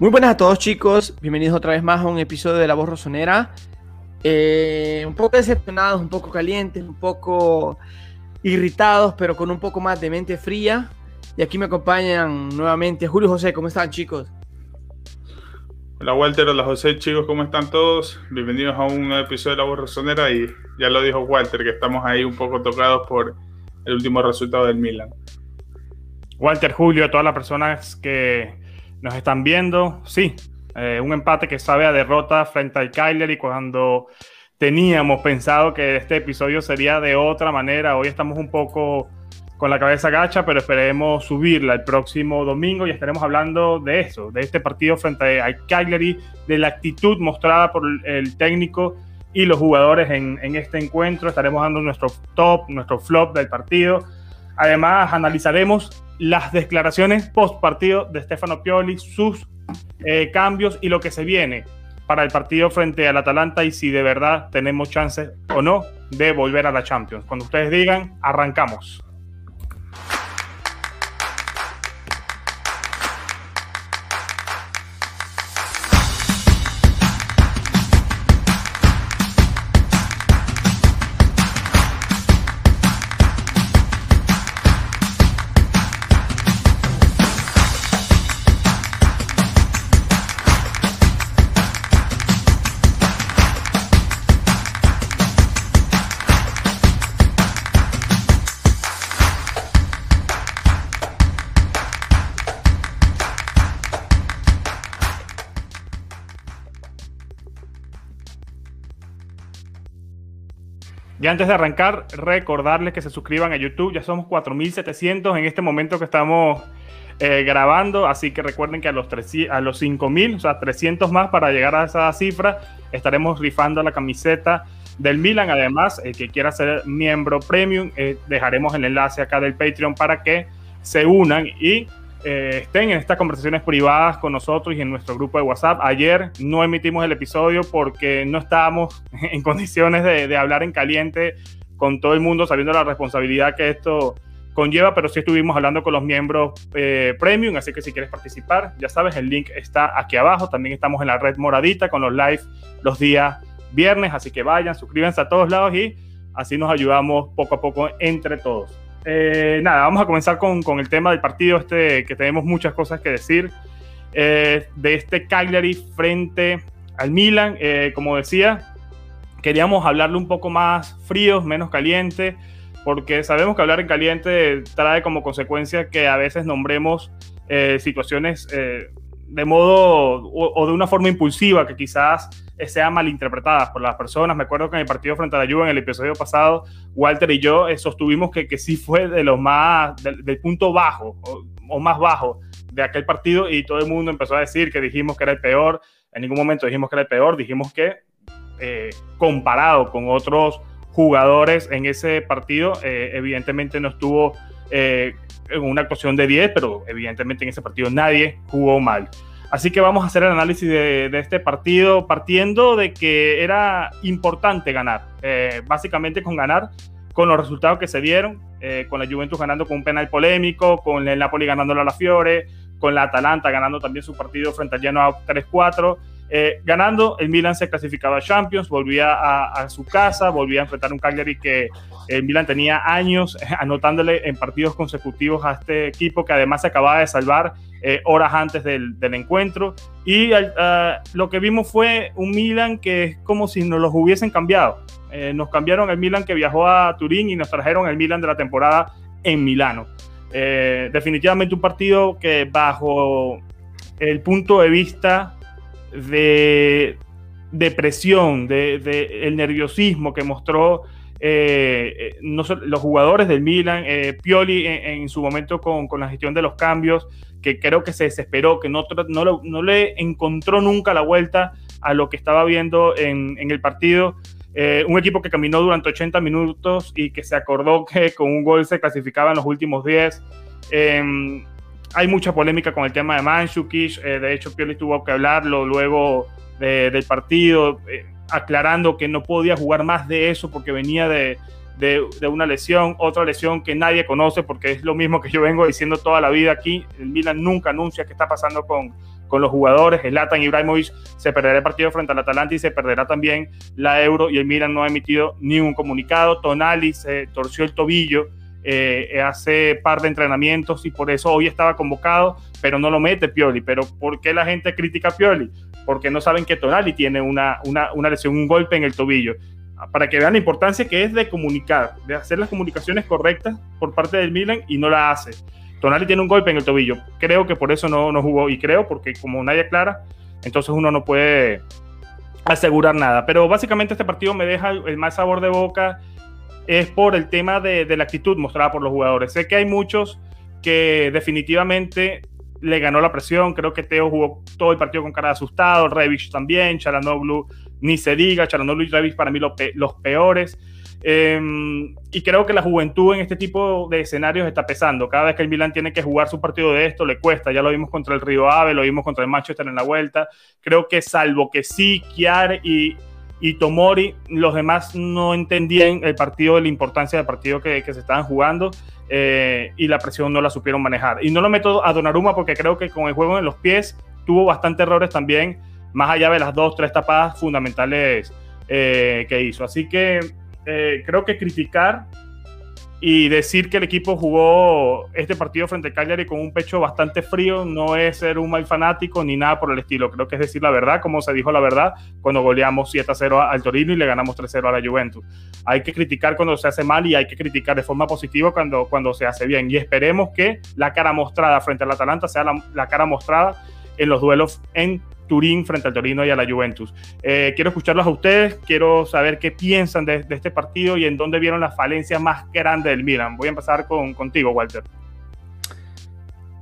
Muy buenas a todos chicos, bienvenidos otra vez más a un episodio de La Voz Rosonera. Eh, un poco decepcionados, un poco calientes, un poco irritados, pero con un poco más de mente fría. Y aquí me acompañan nuevamente Julio José, ¿cómo están chicos? Hola Walter, hola José, chicos, ¿cómo están todos? Bienvenidos a un nuevo episodio de La Voz Rosonera y ya lo dijo Walter, que estamos ahí un poco tocados por el último resultado del Milan. Walter, Julio, todas las personas que nos están viendo, sí, eh, un empate que sabe a derrota frente al Kyler y cuando teníamos pensado que este episodio sería de otra manera, hoy estamos un poco con la cabeza gacha, pero esperemos subirla el próximo domingo y estaremos hablando de eso, de este partido frente al Cagliari, de la actitud mostrada por el técnico y los jugadores en, en, este encuentro. Estaremos dando nuestro top, nuestro flop del partido. Además, analizaremos las declaraciones post partido de Stefano Pioli, sus eh, cambios y lo que se viene para el partido frente al Atalanta y si de verdad tenemos chances o no de volver a la Champions. Cuando ustedes digan, arrancamos. Y antes de arrancar, recordarles que se suscriban a YouTube. Ya somos 4.700 en este momento que estamos eh, grabando. Así que recuerden que a los, los 5.000, o sea, 300 más para llegar a esa cifra, estaremos rifando la camiseta del Milan. Además, el que quiera ser miembro premium, eh, dejaremos el enlace acá del Patreon para que se unan y eh, estén en estas conversaciones privadas con nosotros y en nuestro grupo de WhatsApp. Ayer no emitimos el episodio porque no estábamos en condiciones de, hablar en caliente con todo el mundo, sabiendo la responsabilidad que esto conlleva, pero sí estuvimos hablando con los miembros eh, premium, así que si quieres participar, ya sabes, el link está aquí abajo. También estamos en la red moradita con los live los días viernes, así que vayan, suscríbanse a todos lados y así nos ayudamos poco a poco entre todos. Eh, nada, vamos a comenzar con, con, el tema del partido, este, que tenemos muchas cosas que decir. Eh, de este Cagliari frente al Milan, eh, como decía, queríamos hablarle un poco más frío, menos caliente, porque sabemos que hablar en caliente trae como consecuencia que a veces nombremos situaciones de modo o, de una forma impulsiva que quizás sean malinterpretadas por las personas. Me acuerdo que en el partido frente a la Juve, en el episodio pasado, Walter y yo eh, sostuvimos que, que sí fue de los más, del, punto bajo o, más bajo de aquel partido y todo el mundo empezó a decir que dijimos que era el peor. En ningún momento dijimos que era el peor, dijimos que eh, comparado con otros jugadores en ese partido, eh, evidentemente no estuvo en una actuación de 10, pero evidentemente en ese partido nadie jugó mal. Así que vamos a hacer el análisis de, este partido partiendo de que era importante ganar. Eh, básicamente con ganar, con los resultados que se dieron, eh, con la Juventus ganando con un penal polémico, con el Napoli ganando a la Fiore, con la Atalanta ganando también su partido frente al Genoa 3-4. Eh, ganando, el Milan se clasificaba a Champions, volvía a, su casa, volvía a enfrentar un Cagliari que el Milan tenía años anotándole en partidos consecutivos a este equipo que además se acababa de salvar eh, horas antes del, encuentro. Y ah, lo que vimos fue un Milan que es como si nos los hubiesen cambiado. Eh, nos cambiaron el Milan que viajó a Turín y nos trajeron el Milan de la temporada en Milano. Eh, definitivamente un partido que bajo el punto de vista de, depresión, de, el nerviosismo que mostró los jugadores del Milan, Pioli en, su momento con, la gestión de los cambios, que creo que se desesperó, que no, le encontró nunca la vuelta a lo que estaba viendo en, el partido. Eh, un equipo que caminó durante 80 minutos y que se acordó que con un gol se clasificaba en los últimos 10. Hay mucha polémica con el tema de Manchukic. Eh, de hecho, Pioli tuvo que hablarlo luego del partido, eh, aclarando que no podía jugar más de eso porque venía de, de, una lesión, otra lesión que nadie conoce porque es lo mismo que yo vengo diciendo toda la vida aquí. El Milan nunca anuncia qué está pasando con, con los jugadores. El Latan Ibrahimovic se perderá el partido frente al Atalanta y se perderá también la Euro y el Milan no ha emitido ni un comunicado. Tonali se torció el tobillo eh, hace par de entrenamientos y por eso hoy estaba convocado, pero no lo mete Pioli. Pero ¿por qué la gente critica Pioli? Porque no saben que Tonali tiene una, una, una lesión, un golpe en el tobillo para que vean la importancia que es de comunicar, de hacer las comunicaciones correctas por parte del Milan y no la hace. Tonali tiene un golpe en el tobillo. Creo que por eso no, no jugó y creo porque como nadie aclara, entonces uno no puede asegurar nada. Pero básicamente este partido me deja el más sabor de boca es por el tema de, de la actitud mostrada por los jugadores. Sé que hay muchos que definitivamente le ganó la presión. Creo que Teo jugó todo el partido con cara de asustado, Revich también, Chalanoglu ni se diga, Chalanoglu y Revich para mí los peores. Em, y creo que la juventud en este tipo de escenarios está pesando. Cada vez que el Milan tiene que jugar su partido de esto, le cuesta. Ya lo vimos contra el Río Ave, lo vimos contra el Manchester en la vuelta. Creo que salvo que sí, Kiar y, y Tomori, los demás no entendían el partido, la importancia del partido que, que se estaban jugando. Eh, y la presión no la supieron manejar. Y no lo meto a Donnarumma porque creo que con el juego en los pies tuvo bastante errores también, más allá de las dos, tres tapadas fundamentales eh, que hizo. Así que eh, creo que criticar y decir que el equipo jugó este partido frente a Cagliari con un pecho bastante frío no es ser un mal fanático ni nada por el estilo. Creo que es decir la verdad, como se dijo la verdad cuando goleamos 7 a 0 al Torino y le ganamos 3 0 a la Juventus. Hay que criticar cuando se hace mal y hay que criticar de forma positiva cuando, cuando se hace bien. Y esperemos que la cara mostrada frente al Atalanta sea la, la cara mostrada en los duelos en Turín frente al Torino y a la Juventus. Eh, quiero escucharlos a ustedes, quiero saber qué piensan de, este partido y en dónde vieron las falencias más grandes del Milan. Voy a empezar con, contigo, Walter.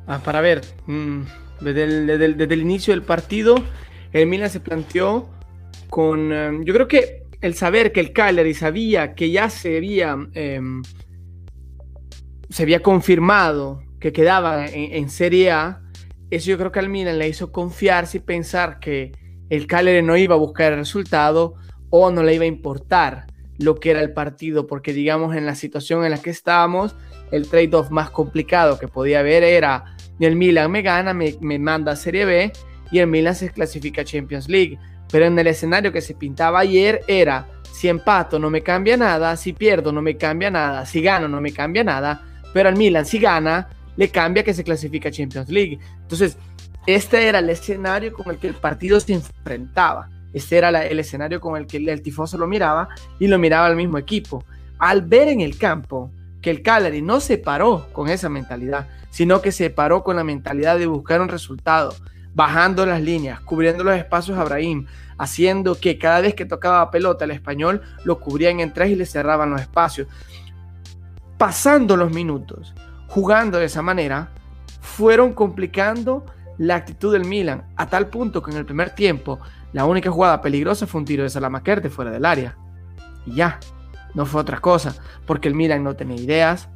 Ah, para ver, mm, desde, el, inicio del partido, el Milan se planteó con, em, yo creo que el saber que el Cagliari sabía que ya se había, em, se había confirmado que quedaba en Serie A, eso yo creo que al Milan le hizo confiarse y pensar que el Cagliari no iba a buscar el resultado o no le iba a importar lo que era el partido, porque digamos en la situación en la que estábamos, el trade-off más complicado que podía haber era el Milan me gana, me, manda a Serie B y el Milan se clasifica a Champions League. Pero en el escenario que se pintaba ayer era, si empato no me cambia nada, si pierdo no me cambia nada, si gano no me cambia nada, pero al Milan si gana le cambia que se clasifica a Champions League. Entonces, este era el escenario con el que el partido se enfrentaba. Este era el escenario con el que el, tifoso lo miraba y lo miraba al mismo equipo. Al ver en el campo que el Cagliari no se paró con esa mentalidad, sino que se paró con la mentalidad de buscar un resultado, bajando las líneas, cubriendo los espacios a Abraham, haciendo que cada vez que tocaba pelota el español lo cubrían en tres y le cerraban los espacios. Pasando los minutos, jugando de esa manera, fueron complicando la actitud del Milan, a tal punto que en el primer tiempo la única jugada peligrosa fue un tiro de Salamakerte fuera del área. Y ya, no fue otra cosa, porque el Milan no tenía ideas,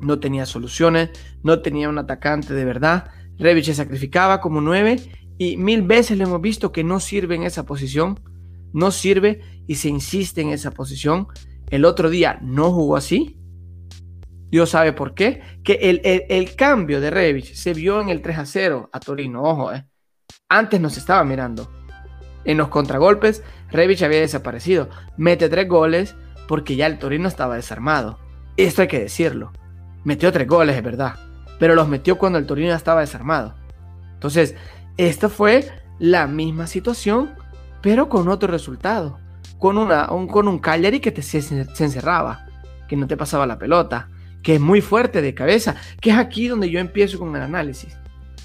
no tenía soluciones, no tenía un atacante de verdad. Rebic se sacrificaba como nueve y mil veces le hemos visto que no sirve en esa posición, no sirve y se insiste en esa posición. El otro día no jugó así, Dios sabe por qué. Que el, cambio de Revich se vio en el 3 a 0 a Torino. Ojo, eh. Antes nos estaba mirando. En los contragolpes, Revich había desaparecido. Mete tres goles porque ya el Torino estaba desarmado. Esto hay que decirlo. Metió tres goles, es verdad. Pero los metió cuando el Torino estaba desarmado. Entonces, esta fue la misma situación, pero con otro resultado. Con, una, un, con un Cagliari que te, se encerraba, que no te pasaba la pelota que es muy fuerte de cabeza, que es aquí donde yo empiezo con el análisis.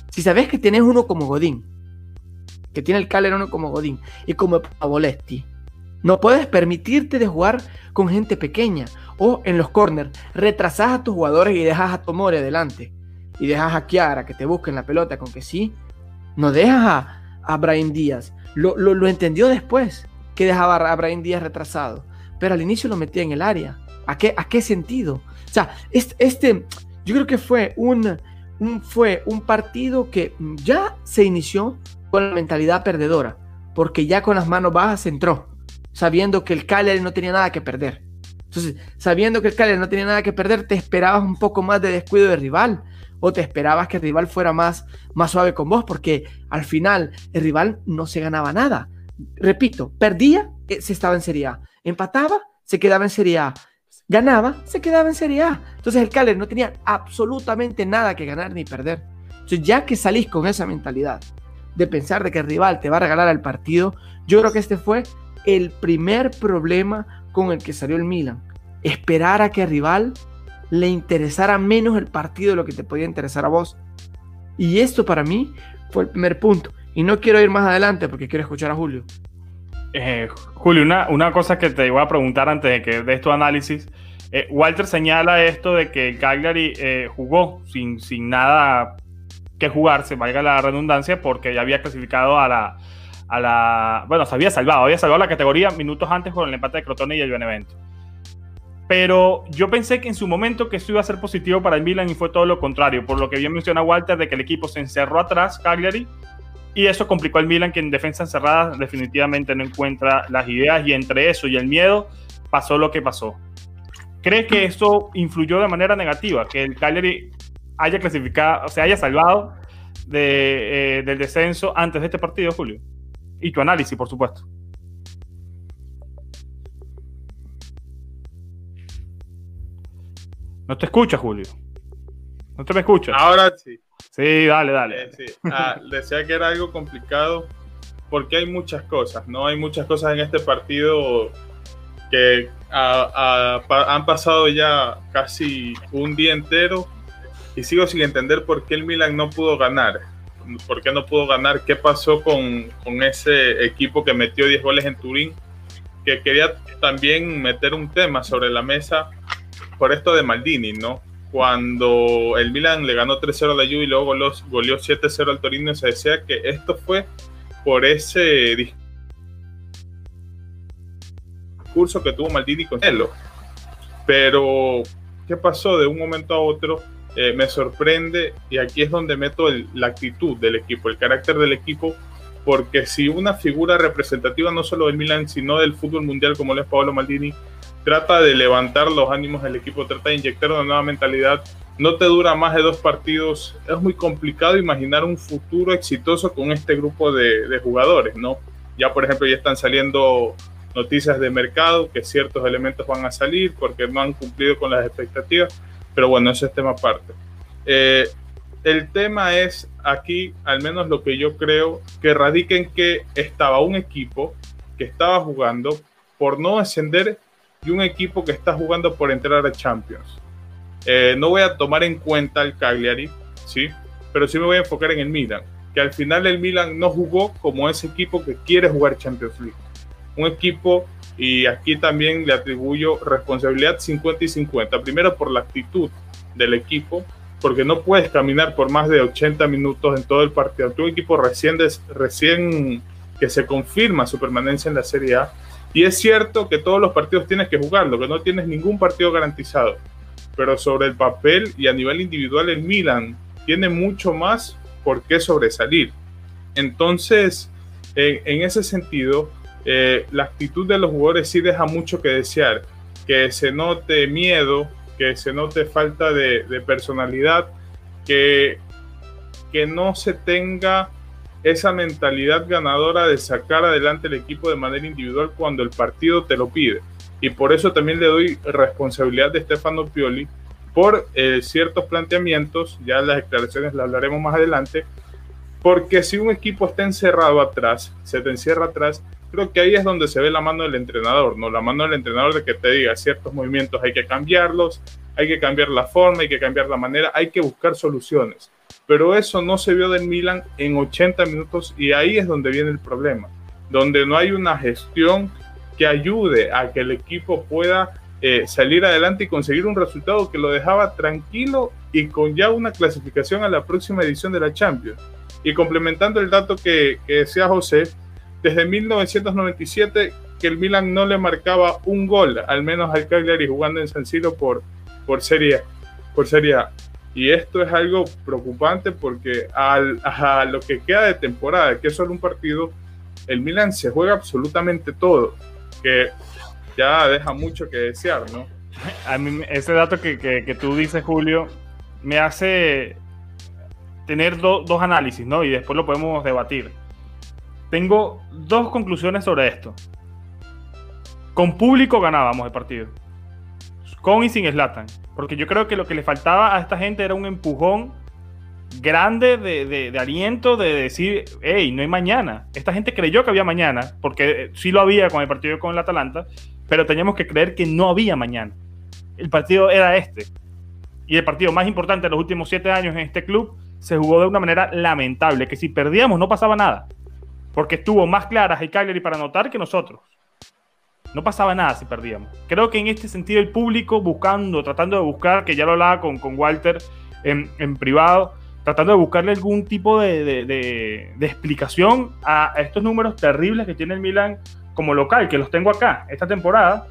Si sabes que tienes uno como Godín, que tiene el Calerón como Godín y como Pavolesti, no puedes permitirte de jugar con gente pequeña o en los corners, retrasas a tus jugadores y dejas a Tomori adelante y dejas a Kiara que te busquen la pelota con que sí, no dejas a, a Brian Díaz. Lo, lo, entendió después que dejaba a Brian Díaz retrasado, pero al inicio lo metía en el área. ¿A qué, a qué sentido? O sea, este, yo creo que fue un, fue un partido que ya se inició con la mentalidad perdedora, porque ya con las manos bajas entró, sabiendo que el Cagliari no tenía nada que perder. Entonces, sabiendo que el Cagliari no tenía nada que perder, te esperabas un poco más de descuido de rival o te esperabas que el rival fuera más, más suave con vos, porque al final el rival no se ganaba nada. Repito, perdía, eh, se estaba en Serie A. Empataba, se quedaba en Serie A. Ganaba, se quedaba en Serie A. Entonces el Cagliari no tenía absolutamente nada que ganar ni perder. Entonces ya que salís con esa mentalidad de pensar de que el rival te va a regalar el partido, yo creo que este fue el primer problema con el que salió el Milan. Esperar a que al rival le interesara menos el partido de lo que te podía interesar a vos. Y esto para mí fue el primer punto. Y no quiero ir más adelante porque quiero escuchar a Julio. Eh, Julio, una, una, cosa que te voy a preguntar antes de que des tu análisis. Eh, Walter señala esto de que el eh, jugó sin, sin nada que jugarse, valga la redundancia, porque ya había clasificado a la, a la. Bueno, se había salvado, había salvado la categoría minutos antes con el empate de Crotone y el Benevento. Pero yo pensé que en su momento que esto iba a ser positivo para el Milan y fue todo lo contrario, por lo que bien menciona Walter de que el equipo se encerró atrás, Cagliari, y eso complicó al Milan que en defensa encerrada definitivamente no encuentra las ideas y entre eso y el miedo pasó lo que pasó. ¿Crees que eso influyó de manera negativa? Que el Cagliari haya clasificado, o sea, haya salvado eh, del descenso antes de este partido, Julio? y tu análisis, por supuesto. No te escucha, Julio. No te me escuchas. Ahora sí. Sí, dale, dale. Eh, ah, decía que era algo complicado porque hay muchas cosas, ¿no? Hay muchas cosas en este partido que han pasado ya casi un día entero y sigo sin entender por qué el Milan no pudo ganar por qué no pudo ganar, qué pasó con, ese equipo que metió 10 goles en Turín, que quería también meter un tema sobre la mesa por esto de Maldini, ¿no? Cuando el Milan le ganó 3-0 a la Juve y luego goleó 7-0 al Torino, se decía que esto fue por ese discurso que tuvo Maldini con él. Pero, ¿qué pasó de un momento a otro? Eh, me sorprende y aquí es donde meto la actitud del equipo, el carácter del equipo, porque si una figura representativa no solo del Milan, sino del fútbol mundial como es Paolo Maldini, trata de levantar los ánimos del equipo, trata de inyectar una nueva mentalidad, no te dura más de dos partidos, es muy complicado imaginar un futuro exitoso con este grupo de, de jugadores, ¿no? Ya por ejemplo ya están saliendo noticias de mercado que ciertos elementos van a salir porque no han cumplido con las expectativas pero bueno, ese es tema aparte. Eh, el tema es aquí, al menos lo que yo creo, que radica en que estaba un equipo que estaba jugando por no ascender y un equipo que está jugando por entrar a Champions. Eh, no voy a tomar en cuenta el Cagliari, ¿sí? pero sí me voy a enfocar en el Milan, que al final el Milan no jugó como ese equipo que quiere jugar Champions League. Un equipo y aquí también le atribuyo responsabilidad 50 y 50. Primero por la actitud del equipo, porque no puedes caminar por más de 80 minutos en todo el partido. Tu equipo recién, recién que se confirma su permanencia en la Serie A. Y es cierto que todos los partidos tienes que jugarlo, que no tienes ningún partido garantizado. Pero sobre el papel y a nivel individual, el Milan tiene mucho más por qué sobresalir. Entonces, en ese sentido, eh, la actitud de los jugadores sí deja mucho que desear. Que se note miedo, que se note falta de, personalidad, que, que no se tenga esa mentalidad ganadora de sacar adelante el equipo de manera individual cuando el partido te lo pide. Y por eso también le doy responsabilidad de Stefano Pioli por eh, ciertos planteamientos, ya las declaraciones las hablaremos más adelante, porque si un equipo está encerrado atrás, se te encierra atrás, creo que ahí es donde se ve la mano del entrenador, ¿no? La mano del entrenador de que te diga ciertos movimientos hay que cambiarlos, hay que cambiar la forma, hay que cambiar la manera, hay que buscar soluciones. Pero eso no se vio del Milan en 80 minutos y ahí es donde viene el problema, donde no hay una gestión que ayude a que el equipo pueda eh, salir adelante y conseguir un resultado que lo dejaba tranquilo y con ya una clasificación a la próxima edición de la Champions. Y complementando el dato que, que decía José, desde 1997 que el Milan no le marcaba un gol, al menos al Cagliari jugando en San Siro por, por, serie, por Serie A. Y esto es algo preocupante porque al, a lo que queda de temporada, que es solo un partido, el Milan se juega absolutamente todo. Que ya deja mucho que desear, ¿no? A mí ese dato que, que, tú dices, Julio, me hace tener dos análisis, ¿no? Y después lo podemos debatir. Tengo dos conclusiones sobre esto. Con público ganábamos el partido. Con y sin Slatan. Porque yo creo que lo que le faltaba a esta gente era un empujón grande de, aliento de decir, hey, no hay mañana. Esta gente creyó que había mañana, porque sí lo había con el partido con el Atalanta, pero teníamos que creer que no había mañana. El partido era este. Y el partido más importante de los últimos siete años en este club se jugó de una manera lamentable, que si perdíamos no pasaba nada, porque estuvo más claras el Cagliari para anotar que nosotros. No pasaba nada si perdíamos. Creo que en este sentido el público buscando, tratando de buscar, que ya lo hablaba con, con Walter en, en privado, tratando de buscarle algún tipo de, explicación a, estos números terribles que tiene el Milan como local, que los tengo acá. Esta temporada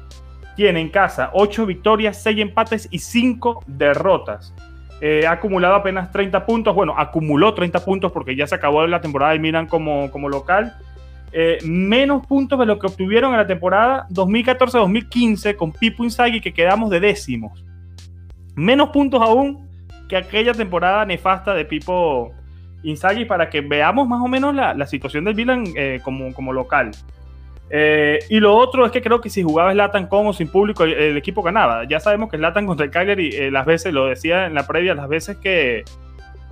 tiene en casa 8 victorias, 6 empates y 5 derrotas. Eh, ha acumulado apenas 30 puntos, bueno, acumuló 30 puntos porque ya se acabó la temporada del Milan como, como local. Eh, menos puntos de lo que obtuvieron en la temporada 2014-2015 con Pipo Inzaghi que quedamos de décimos. Menos puntos aún que aquella temporada nefasta de Pipo Inzaghi para que veamos más o menos la, situación del Milan eh, como, como local. Eh, y lo otro es que creo que si jugaba Slatan con o sin público, el, equipo ganaba. Ya sabemos que Slatan contra el Cagliari, las veces, lo decía en la previa, las veces que,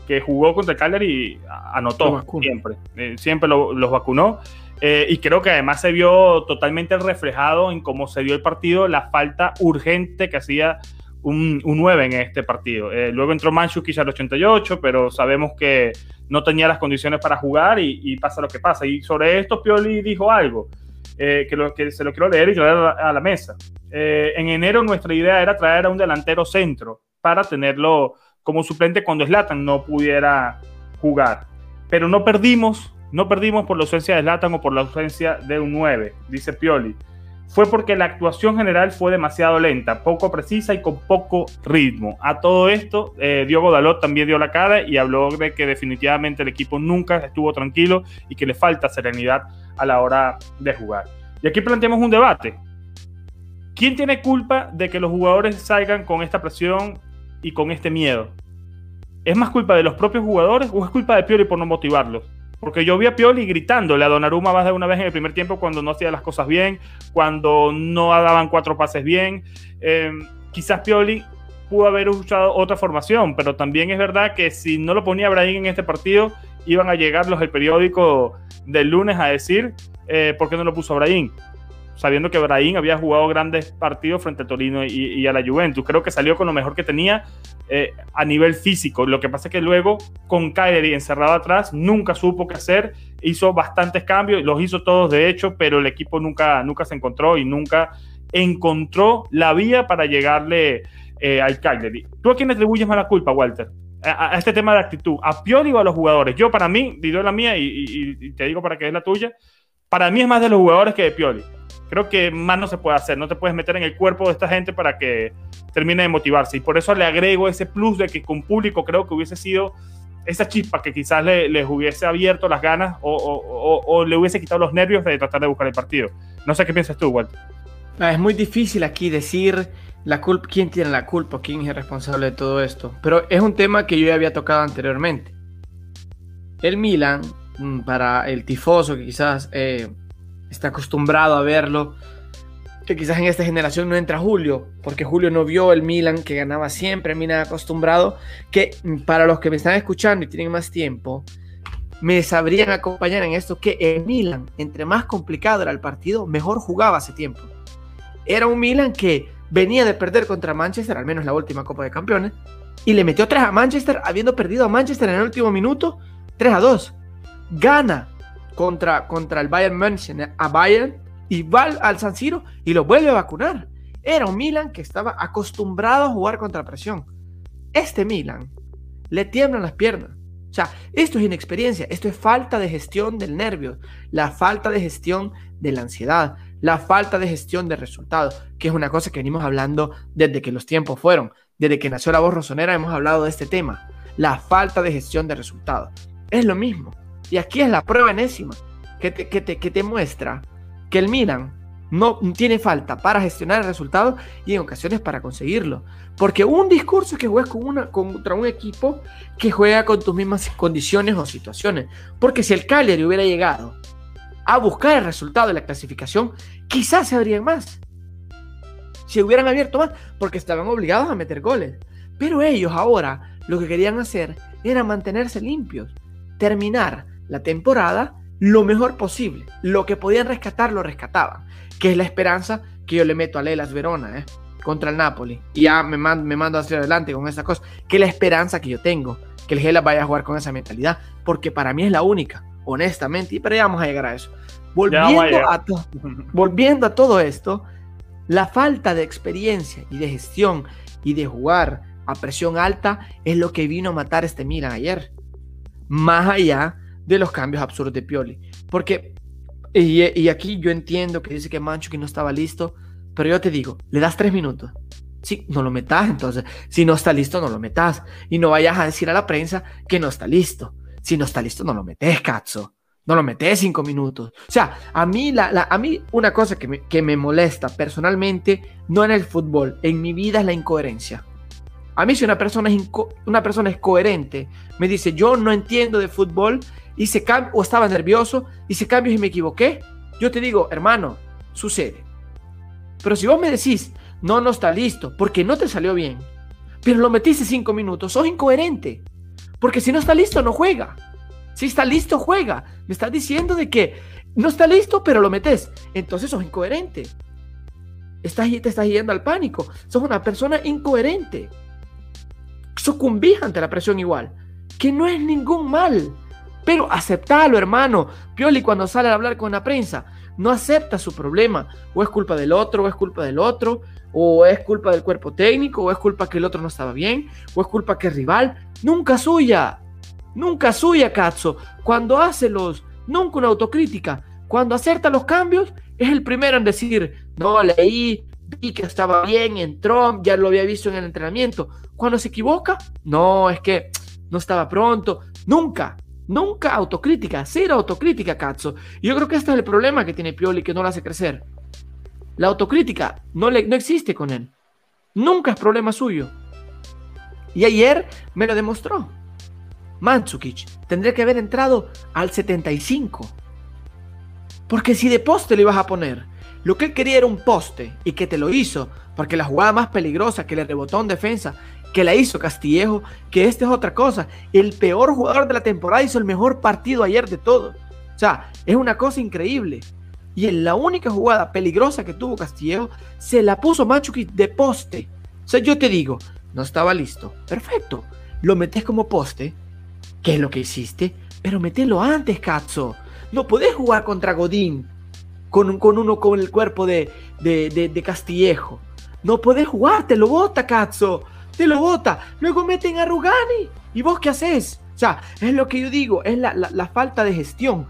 que jugó contra el Cagliari, anotó siempre. siempre los vacunó. Y creo que además se vio totalmente reflejado en cómo se dio el partido, la falta urgente que hacía un, 9 en este partido. Eh, luego entró Manchuk al 88, pero sabemos que no tenía las condiciones para jugar y, pasa lo que pasa. Y sobre esto Pioli dijo algo, eh, que, lo, que se lo quiero leer y traer a, la mesa. Eh, en enero nuestra idea era traer a un delantero centro para tenerlo como suplente cuando Slatan no pudiera jugar. Pero no perdimos, no perdimos por la ausencia de Slatan o por la ausencia de un 9, dice Pioli fue porque la actuación general fue demasiado lenta, poco precisa y con poco ritmo. A todo esto, eh, Diogo Dalot también dio la cara y habló de que definitivamente el equipo nunca estuvo tranquilo y que le falta serenidad a la hora de jugar. Y aquí planteamos un debate. ¿Quién tiene culpa de que los jugadores salgan con esta presión y con este miedo? ¿Es más culpa de los propios jugadores o es culpa de Piori por no motivarlos? Porque yo vi a Pioli gritándole a Donnarumma más de una vez en el primer tiempo cuando no hacía las cosas bien, cuando no daban cuatro pases bien. Em, quizás Pioli pudo haber usado otra formación, pero también es verdad que si no lo ponía Brahim en este partido, iban a llegar los del periódico del lunes a decir eh, por qué no lo puso Brahim sabiendo que Brahim había jugado grandes partidos frente a Torino y, a la Juventus. Creo que salió con lo mejor que tenía eh, a nivel físico. Lo que pasa es que luego, con Cagliari encerrado atrás, nunca supo qué hacer. Hizo bastantes cambios, los hizo todos de hecho, pero el equipo nunca, nunca se encontró y nunca encontró la vía para llegarle eh, al Cagliari. ¿Tú a quién atribuyes más la culpa, Walter? A, este tema de actitud, ¿a Pioli o a los jugadores? Yo, para mí, digo la mía y, y te digo para que es la tuya, para mí es más de los jugadores que de Pioli creo que más no se puede hacer. No te puedes meter en el cuerpo de esta gente para que termine de motivarse. Y por eso le agrego ese plus de que con público creo que hubiese sido esa chispa que quizás les hubiese abierto las ganas o, le hubiese quitado los nervios de tratar de buscar el partido. No sé qué piensas tú, Walter. Ah, es muy difícil aquí decir la culpa, quién tiene la culpa, quién es el responsable de todo esto. Pero es un tema que yo ya había tocado anteriormente. El Milan, mm, para el tifoso que quizás eh, está acostumbrado a verlo. Que quizás en esta generación no entra Julio, porque Julio no vio el Milan que ganaba siempre, Milan acostumbrado, que para los que me están escuchando y tienen más tiempo, me sabrían acompañar en esto, que el Milan, entre más complicado era el partido, mejor jugaba hace tiempo. Era un Milan que venía de perder contra Manchester, al menos la última Copa de Campeones, y le metió 3 a Manchester, habiendo perdido a Manchester en el último minuto, 3 a 2. Gana contra, contra el Bayern München a Bayern y va al San Siro y lo vuelve a vacunar. Era un Milan que estaba acostumbrado a jugar contra presión. Este Milan le tiemblan las piernas. O sea, esto es inexperiencia, esto es falta de gestión del nervio, la falta de gestión de la ansiedad, la falta de gestión de resultados, que es una cosa que venimos hablando desde que los tiempos fueron, desde que nació la voz rosonera hemos hablado de este tema, la falta de gestión de resultados. Es lo mismo. Y aquí es la prueba enésima que te, que te, muestra que el Milan no tiene falta para gestionar el resultado y en ocasiones para conseguirlo. Porque un discurso es que juegas con una, contra un equipo que juega con tus mismas condiciones o situaciones. Porque si el Cagliari hubiera llegado a buscar el resultado de la clasificación, quizás se abrían más. Si hubieran abierto más, porque estaban obligados a meter goles. Pero ellos ahora lo que querían hacer era mantenerse limpios, terminar la temporada lo mejor posible. Lo que podían rescatar lo rescataban, que es la esperanza que yo le meto a Lelas Verona ¿eh? contra el Napoli. Y ya me, me mando hacia adelante con esa cosa, que es la esperanza que yo tengo, que el Gela vaya a jugar con esa mentalidad, porque para mí es la única, honestamente, y pero ya vamos a llegar a eso. Volviendo a, volviendo a todo esto, la falta de experiencia y de gestión y de jugar a presión alta es lo que vino a matar este Milan ayer. Más allá de los cambios absurdos de Pioli. Porque, y, aquí yo entiendo que dice que Mancho que no estaba listo, pero yo te digo, le das tres minutos. Sí, no lo metas, entonces, si no está listo, no lo metas. Y no vayas a decir a la prensa que no está listo. Si no está listo, no lo metes, cazzo. No lo metes cinco minutos. O sea, a mí, la, a mí una cosa que me, que me molesta personalmente, no en el fútbol, en mi vida es la incoherencia. A mí si una persona es, una persona es coherente, me dice, yo no entiendo de fútbol, hice o estaba nervioso, hice cambios y me equivoqué, yo te digo, hermano, sucede. Pero si vos me decís, no, no está listo, porque no te salió bien, pero lo metiste cinco minutos, sos incoherente. Porque si no está listo, no juega. Si está listo, juega. Me estás diciendo de que no está listo, pero lo metes. Entonces sos incoherente. Estás, te estás yendo al pánico. Sos una persona incoherente sucumbís ante la presión igual, que no es ningún mal. Pero aceptalo, hermano. Pioli cuando sale a hablar con la prensa, no acepta su problema. O es culpa del otro, o es culpa del otro, o es culpa del cuerpo técnico, o es culpa que el otro no estaba bien, o es culpa que es rival. Nunca suya. Nunca suya, Cazzo. Cuando hace los, nunca una autocrítica. Cuando acerta los cambios, es el primero en decir, no, leí, vi que estaba bien, entró, ya lo había visto en el entrenamiento. Cuando se equivoca, no, es que no estaba pronto. Nunca, nunca autocrítica, cero autocrítica, cazzo. Yo creo que este es el problema que tiene Pioli, que no lo hace crecer. La autocrítica no, le, no existe con él. Nunca es problema suyo. Y ayer me lo demostró. Mandzukic tendría que haber entrado al 75. Porque si de poste le ibas a poner lo que él quería era un poste y que te lo hizo, porque la jugada más peligrosa que le rebotó en defensa, que la hizo Castillejo, que este es otra cosa. El peor jugador de la temporada hizo el mejor partido ayer de todo. O sea, es una cosa increíble. Y en la única jugada peligrosa que tuvo Castillejo, se la puso Machuki de poste. O sea, yo te digo, no estaba listo. Perfecto. Lo metes como poste, que es lo que hiciste, pero metelo antes, cazzo. No podés jugar contra Godín, con, con uno con el cuerpo de, de, Castillejo. No podés jugar, te lo bota. Te lo bota. Luego meten a Rugani. ¿Y vos qué haces? O sea, es lo que yo digo, es la, falta de gestión,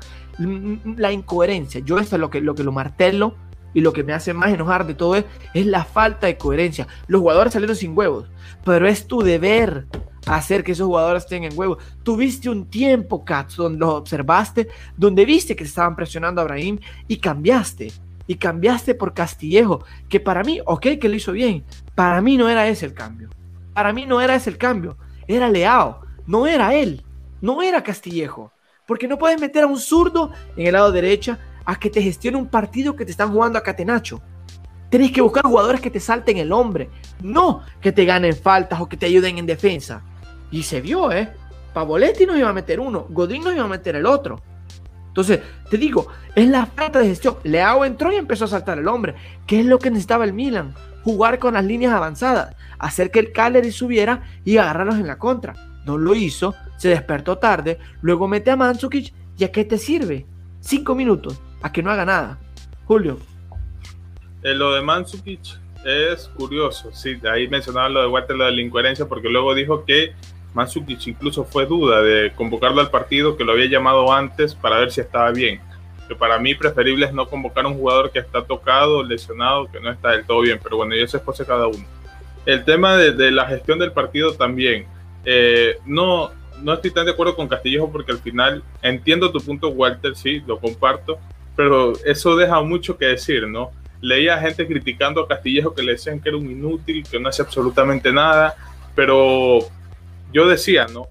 la incoherencia. Yo esto es lo que lo, que lo martelo y lo que me hace más enojar de todo es, es la falta de coherencia. Los jugadores salieron sin huevos, pero es tu deber hacer que esos jugadores tengan huevos. Tuviste un tiempo, Katz, donde lo observaste, donde viste que se estaban presionando a Abraham y cambiaste. Y cambiaste por Castillejo, que para mí, ok, que lo hizo bien. Para mí no era ese el cambio. Para mí no era ese el cambio. Era Leao, no era él, no era Castillejo. Porque no puedes meter a un zurdo en el lado derecha a que te gestione un partido que te están jugando a Catenacho. Tenéis que buscar jugadores que te salten el hombre, no que te ganen faltas o que te ayuden en defensa. Y se vio, ¿eh? Pavoletti nos iba a meter uno, Godín nos iba a meter el otro. Entonces, te digo, es la falta de gestión. Leao entró y empezó a saltar el hombre. ¿Qué es lo que necesitaba el Milan? Jugar con las líneas avanzadas, hacer que el Cagliari subiera y agarrarlos en la contra. No lo hizo, se despertó tarde, luego mete a Mandzukic y ¿a qué te sirve? Cinco minutos, a que no haga nada. Julio. Eh, lo de Mandzukic es curioso, sí, ahí mencionaba lo de Walter, la incoherencia, porque luego dijo que Mandzukic incluso fue duda de convocarlo al partido, que lo había llamado antes para ver si estaba bien. Que para mí preferible es no convocar a un jugador que está tocado, lesionado, que no está del todo bien, pero bueno, eso es cosa de cada uno. El tema de, la gestión del partido también. Eh, no, no estoy tan de acuerdo con Castillejo porque al final entiendo tu punto, Walter, sí, lo comparto, pero eso deja mucho que decir, ¿no? leía gente criticando a Castillejo que le decían que era un inútil, que no hace absolutamente nada, pero yo decía, ¿no?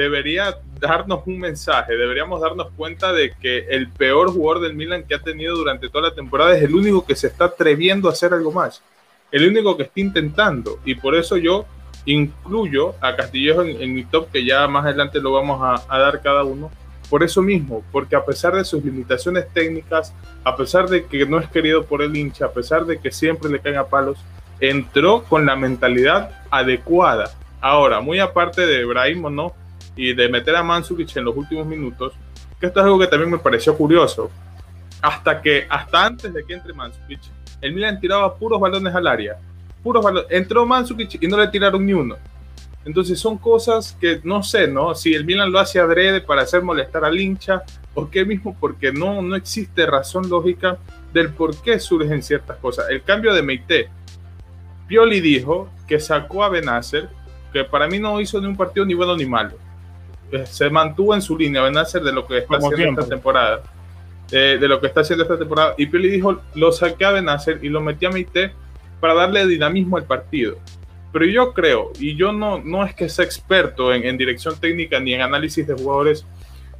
Debería darnos un mensaje, deberíamos darnos cuenta de que el peor jugador del Milan que ha tenido durante toda la temporada es el único que se está atreviendo a hacer algo más, el único que está intentando, y por eso yo incluyo a Castillejo en, mi top, que ya más adelante lo vamos a, a dar cada uno, por eso mismo, porque a pesar de sus limitaciones técnicas, a pesar de que no es querido por el hincha, a pesar de que siempre le caen a palos, entró con la mentalidad adecuada. Ahora, muy aparte de Brahim no y de meter a Mansukic en los últimos minutos, que esto es algo que también me pareció curioso. Hasta que, hasta antes de que entre Mansukic, el Milan tiraba puros balones al área. Puros balones. Entró Mansukic y no le tiraron ni uno. Entonces son cosas que no sé, ¿no? Si el Milan lo hace adrede para hacer molestar al hincha o qué mismo, porque no, no existe razón lógica del por qué surgen ciertas cosas. El cambio de Meite. Pioli dijo que sacó a Benacer, que para mí no hizo ni un partido ni bueno ni malo. Eh, se mantuvo en su línea Benacer de lo que está haciendo esta temporada. Eh, de lo que está haciendo esta temporada. Y Pioli dijo, lo saqué a Benacer y lo metí a Meite para darle dinamismo al partido. Pero yo creo, y yo no, no es que sea experto en, dirección técnica ni en análisis de jugadores,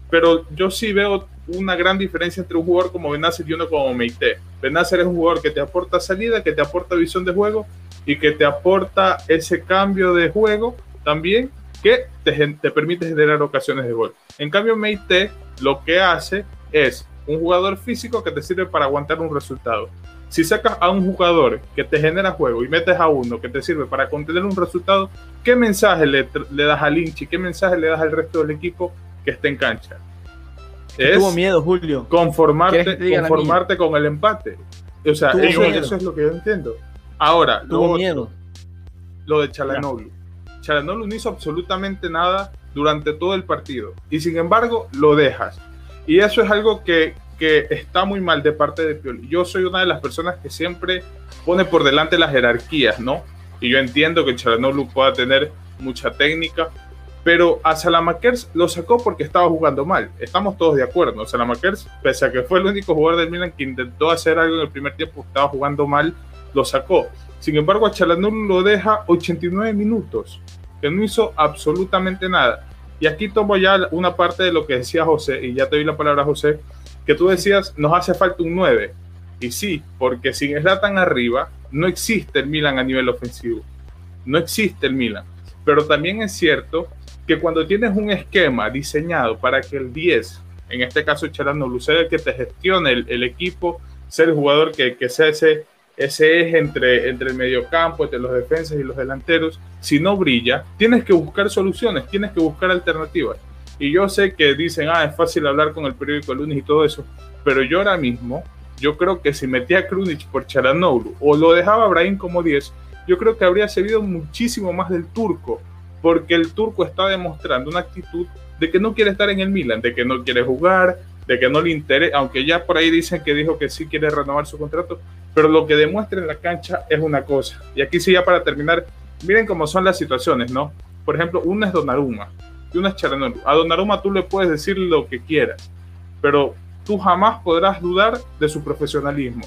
pero yo sí veo una gran diferencia entre un jugador como Benacer y uno como Meite. Benacer es un jugador que te aporta salida, que te aporta visión de juego y que te aporta ese cambio de juego también que te, te permite generar ocasiones de gol. En cambio, Meite lo que hace es un jugador físico que te sirve para aguantar un resultado si sacas a un jugador que te genera juego y metes a uno que te sirve para contener un resultado, ¿qué mensaje le, das al hinchi? ¿Qué mensaje le das al resto del equipo que esté en cancha? Es tuvo miedo, Julio. Conformarte, conformarte con el empate. O sea, eso, es lo que yo entiendo. Ahora, tuvo miedo. Lo de Chalanoglu. Chalanoglu no hizo absolutamente nada durante todo el partido. Y sin embargo, lo dejas. Y eso es algo que, que está muy mal de parte de Pioli. Yo soy una de las personas que siempre pone por delante las jerarquías, ¿no? Y yo entiendo que Charanoglu pueda tener mucha técnica, pero a Salamakers lo sacó porque estaba jugando mal. Estamos todos de acuerdo. Salamakers, pese a que fue el único jugador del Milan que intentó hacer algo en el primer tiempo, estaba jugando mal, lo sacó. Sin embargo, a Chalanoglu lo deja 89 minutos, que no hizo absolutamente nada. Y aquí tomo ya una parte de lo que decía José, y ya te doy la palabra, José, que tú decías, nos hace falta un 9. Y sí, porque sin Zlatan arriba, no existe el Milan a nivel ofensivo. No existe el Milan. Pero también es cierto que cuando tienes un esquema diseñado para que el 10, en este caso Charanoglu, sea el que te gestione el, equipo, ser el jugador que, que sea ese eje entre, entre el mediocampo, entre los defensas y los delanteros, si no brilla, tienes que buscar soluciones, tienes que buscar alternativas. Y yo sé que dicen, ah, es fácil hablar con el periódico lunes y todo eso, pero yo ahora mismo, yo creo que si metía a Krunic por Charanoglu o lo dejaba a Brahim como 10, yo creo que habría servido muchísimo más del turco, porque el turco está demostrando una actitud de que no quiere estar en el Milan, de que no quiere jugar, de que no le interesa, aunque ya por ahí dicen que dijo que sí quiere renovar su contrato, pero lo que demuestra en la cancha es una cosa. Y aquí sí, ya para terminar, miren cómo son las situaciones, ¿no? Por ejemplo, una es Donnarumma y una es Charanoglu. A Donnarumma tú le puedes decir lo que quieras, pero tú jamás podrás dudar de su profesionalismo.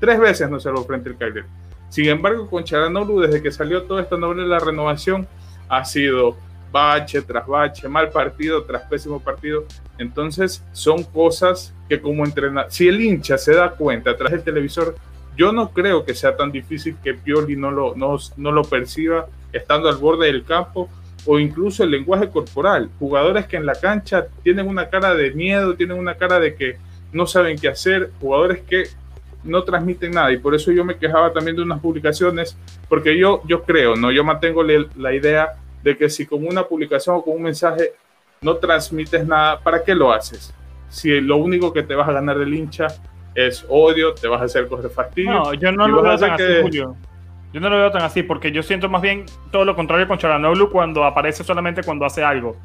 Tres veces no se lo frente el Cagliari. Sin embargo, con Charanoglu, desde que salió toda esta novela de la renovación, ha sido bache tras bache, mal partido tras pésimo partido. Entonces, son cosas que como entrenador, si el hincha se da cuenta tras el televisor, yo no creo que sea tan difícil que Pioli no lo, no, no lo perciba estando al borde del campo o incluso el lenguaje corporal. Jugadores que en la cancha tienen una cara de miedo, tienen una cara de que no saben qué hacer, jugadores que no transmiten nada y por eso yo me quejaba también de unas publicaciones, porque yo, yo creo, ¿no? Yo mantengo la idea de que si con una publicación o con un mensaje no transmites nada, ¿para qué lo haces? Si lo único que te vas a ganar del hincha es odio, te vas a hacer cosas fastidio. No, yo no lo veo tan así, Julio. Yo no lo veo tan así, porque yo siento más bien todo lo contrario con Charanoglu cuando aparece solamente cuando hace algo.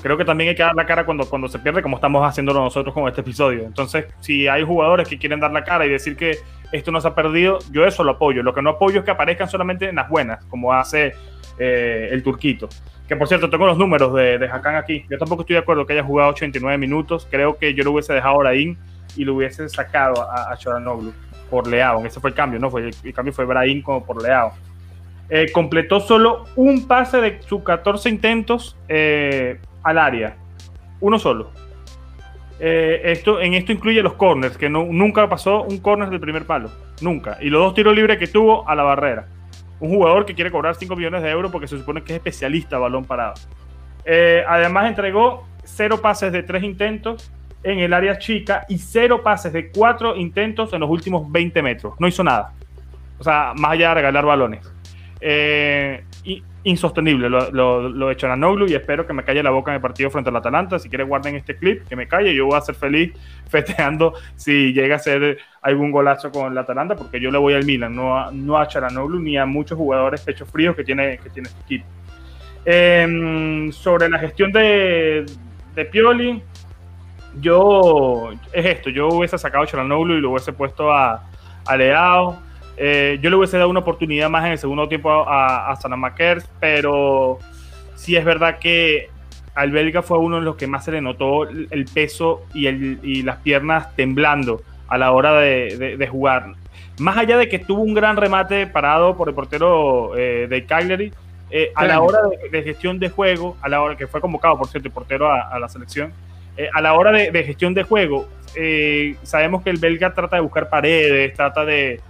Creo que también hay que dar la cara cuando, cuando se pierde, como estamos haciéndolo nosotros con este episodio. Entonces, si hay jugadores que quieren dar la cara y decir que esto no se ha perdido, yo eso lo apoyo. Lo que no apoyo es que aparezcan solamente en las buenas, como hace eh, el turquito. Que por cierto, tengo los números de, de Hakan aquí. Yo tampoco estoy de acuerdo que haya jugado 89 minutos. Creo que yo lo hubiese dejado ahora y lo hubiese sacado a, a por Leao. Ese fue el cambio, ¿no? Fue, el, cambio fue Brahim como por Leao. Eh, completó solo un pase de sus 14 intentos eh, al área. Uno solo. Esto, en esto incluye los corners, que no, nunca pasó un corner del primer palo. Nunca. Y los dos tiros libres que tuvo a la barrera. Un jugador que quiere cobrar 5 millones de euros porque se supone que es especialista balón parado. además entregó cero pases de tres intentos en el área chica y cero pases de cuatro intentos en los últimos 20 metros. No hizo nada. O sea, más allá de regalar balones. Eh, insostenible lo, lo, lo de Charanoglu y espero que me calle la boca en el partido frente al Atalanta. Si quieren guarden este clip, que me calle. Yo voy a ser feliz festeando si llega a ser algún golazo con el Atalanta, porque yo le voy al Milan, no a, no a Charanoglu ni a muchos jugadores pechos fríos que tiene, que tiene este equipo. Em, sobre la gestión de, de Pioli, yo, es esto, yo hubiese sacado a Charanoglu y lo hubiese puesto a, a Leao. Eh, yo le hubiese dado una oportunidad más en el segundo tiempo a, a Sanamakers, pero sí es verdad que al belga fue uno de los que más se le notó el peso y, el, y las piernas temblando a la hora de, de, jugar. Más allá de que tuvo un gran remate parado por el portero eh, de Cagliari, eh, a la hora de, gestión de juego, a la hora que fue convocado, por cierto, el portero a, a la selección, eh, a la hora de, gestión de juego, eh, sabemos que el belga trata de buscar paredes, trata de,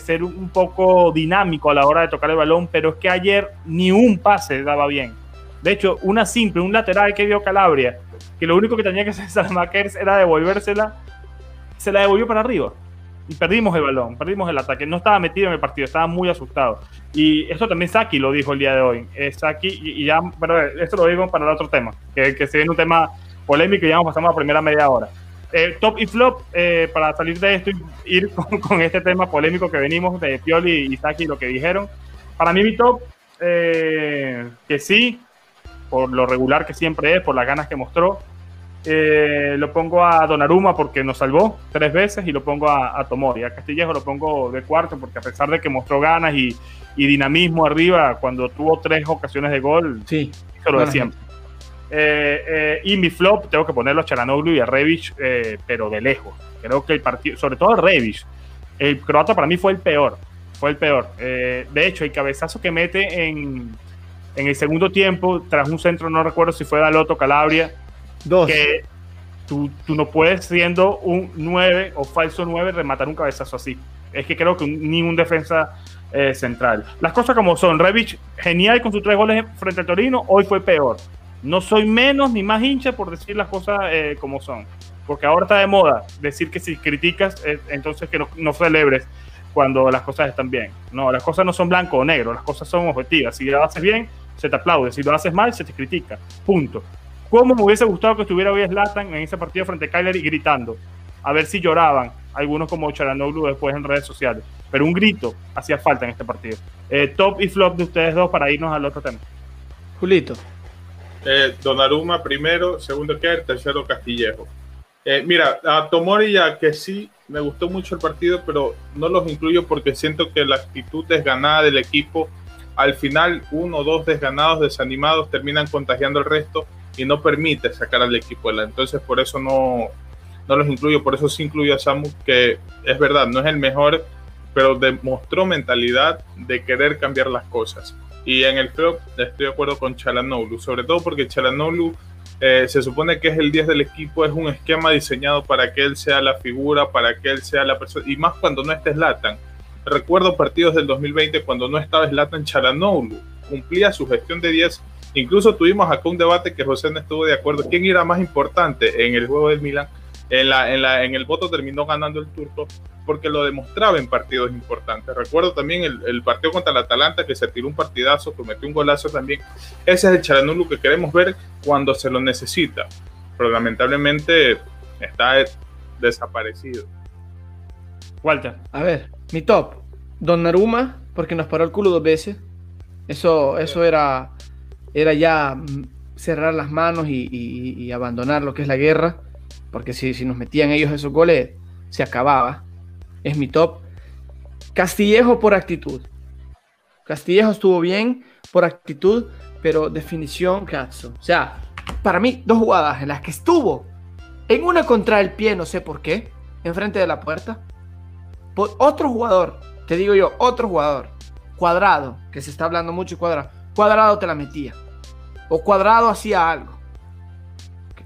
ser un poco dinámico a la hora de tocar el balón, pero es que ayer ni un pase daba bien. De hecho, una simple, un lateral que dio Calabria, que lo único que tenía que hacer Salamakers era devolvérsela, se la devolvió para arriba. Y perdimos el balón, perdimos el ataque. No estaba metido en el partido, estaba muy asustado. Y eso también Saki lo dijo el día de hoy. Eh, Saki, y, ya, pero esto lo digo para el otro tema, que, que se viene un tema polémico y ya pasamos a la primera media hora. Eh, top y flop, eh, para salir de esto y ir con, este tema polémico que venimos de Pioli y Saki, lo que dijeron. Para mí mi top, eh, que sí, por lo regular que siempre es, por las ganas que mostró. lo pongo a Donnarumma porque nos salvó tres veces y lo pongo a, a, Tomori. A Castillejo lo pongo de cuarto porque a pesar de que mostró ganas y, y dinamismo arriba, cuando tuvo tres ocasiones de gol, sí, lo de siempre. Eh, eh, y mi flop, tengo que ponerlo a Charanoglu y a Revich, eh, pero de lejos. Creo que el partido, sobre todo a Revich, el croata para mí fue el peor. Fue el peor. de hecho, el cabezazo que mete en, en, el segundo tiempo, tras un centro, no recuerdo si fue Daloto Calabria, Dos. que tú, tú, no puedes, siendo un 9 o falso 9, rematar un cabezazo así. Es que creo que ni un defensa central. Las cosas como son. Revich, genial con sus tres goles frente al Torino, hoy fue peor. No soy menos ni más hincha por decir las cosas eh, como son. Porque ahora está de moda decir que si criticas, eh, entonces que no, celebres cuando las cosas están bien. No, las cosas no son blanco o negro, las cosas son objetivas. Si lo haces bien, se te aplaude. Si lo haces mal, se te critica. Punto. ¿Cómo me hubiese gustado que estuviera hoy Slatan en ese partido frente a Kyler y gritando? A ver si lloraban algunos como Charanoglu después en redes sociales. Pero un grito hacía falta en este partido. Eh, top y flop de ustedes dos para irnos al otro tema. Julito. Eh, Donnarumma primero, segundo Kerr, tercero Castillejo. Eh, mira, a Tomori ya que sí, me gustó mucho el partido, pero no los incluyo porque siento que la actitud desganada del equipo, al final uno o dos desganados, desanimados, terminan contagiando el resto y no permite sacar al equipo. Entonces por eso no, no los incluyo, por eso sí incluyo a Samu, que es verdad, no es el mejor, pero demostró mentalidad de querer cambiar las cosas. Y en el flop estoy de acuerdo con Chalanoglu, sobre todo porque Chalanoglu eh, se supone que es el 10 del equipo, es un esquema diseñado para que él sea la figura, para que él sea la persona, y más cuando no esté Slatan. Recuerdo partidos del 2020 cuando no estaba Slatan Chalanoglu, cumplía su gestión de 10. Incluso tuvimos acá un debate que José no estuvo de acuerdo. ¿Quién era más importante en el juego del Milan? En, la, en, la, en el voto terminó ganando el turco porque lo demostraba en partidos importantes. Recuerdo también el, partido contra el Atalanta que se tiró un partidazo, que metió un golazo también. Ese es el Charanulu que queremos ver cuando se lo necesita, pero lamentablemente está desaparecido. Walter. A ver, mi top. Don Naruma, porque nos paró el culo dos veces. Eso, eso era, era ya mm, cerrar las manos y, abandonar lo que es la guerra, porque si, si nos metían ellos esos goles, se acababa es mi top. Castillejo por actitud. Castillejo estuvo bien por actitud, pero definición, cazzo. O sea, para mí, dos jugadas en las que estuvo en una contra el pie, no sé por qué, enfrente de la puerta. otro jugador, te digo yo, otro jugador, cuadrado, que se está hablando mucho cuadrado, cuadrado te la metía. O cuadrado hacía algo.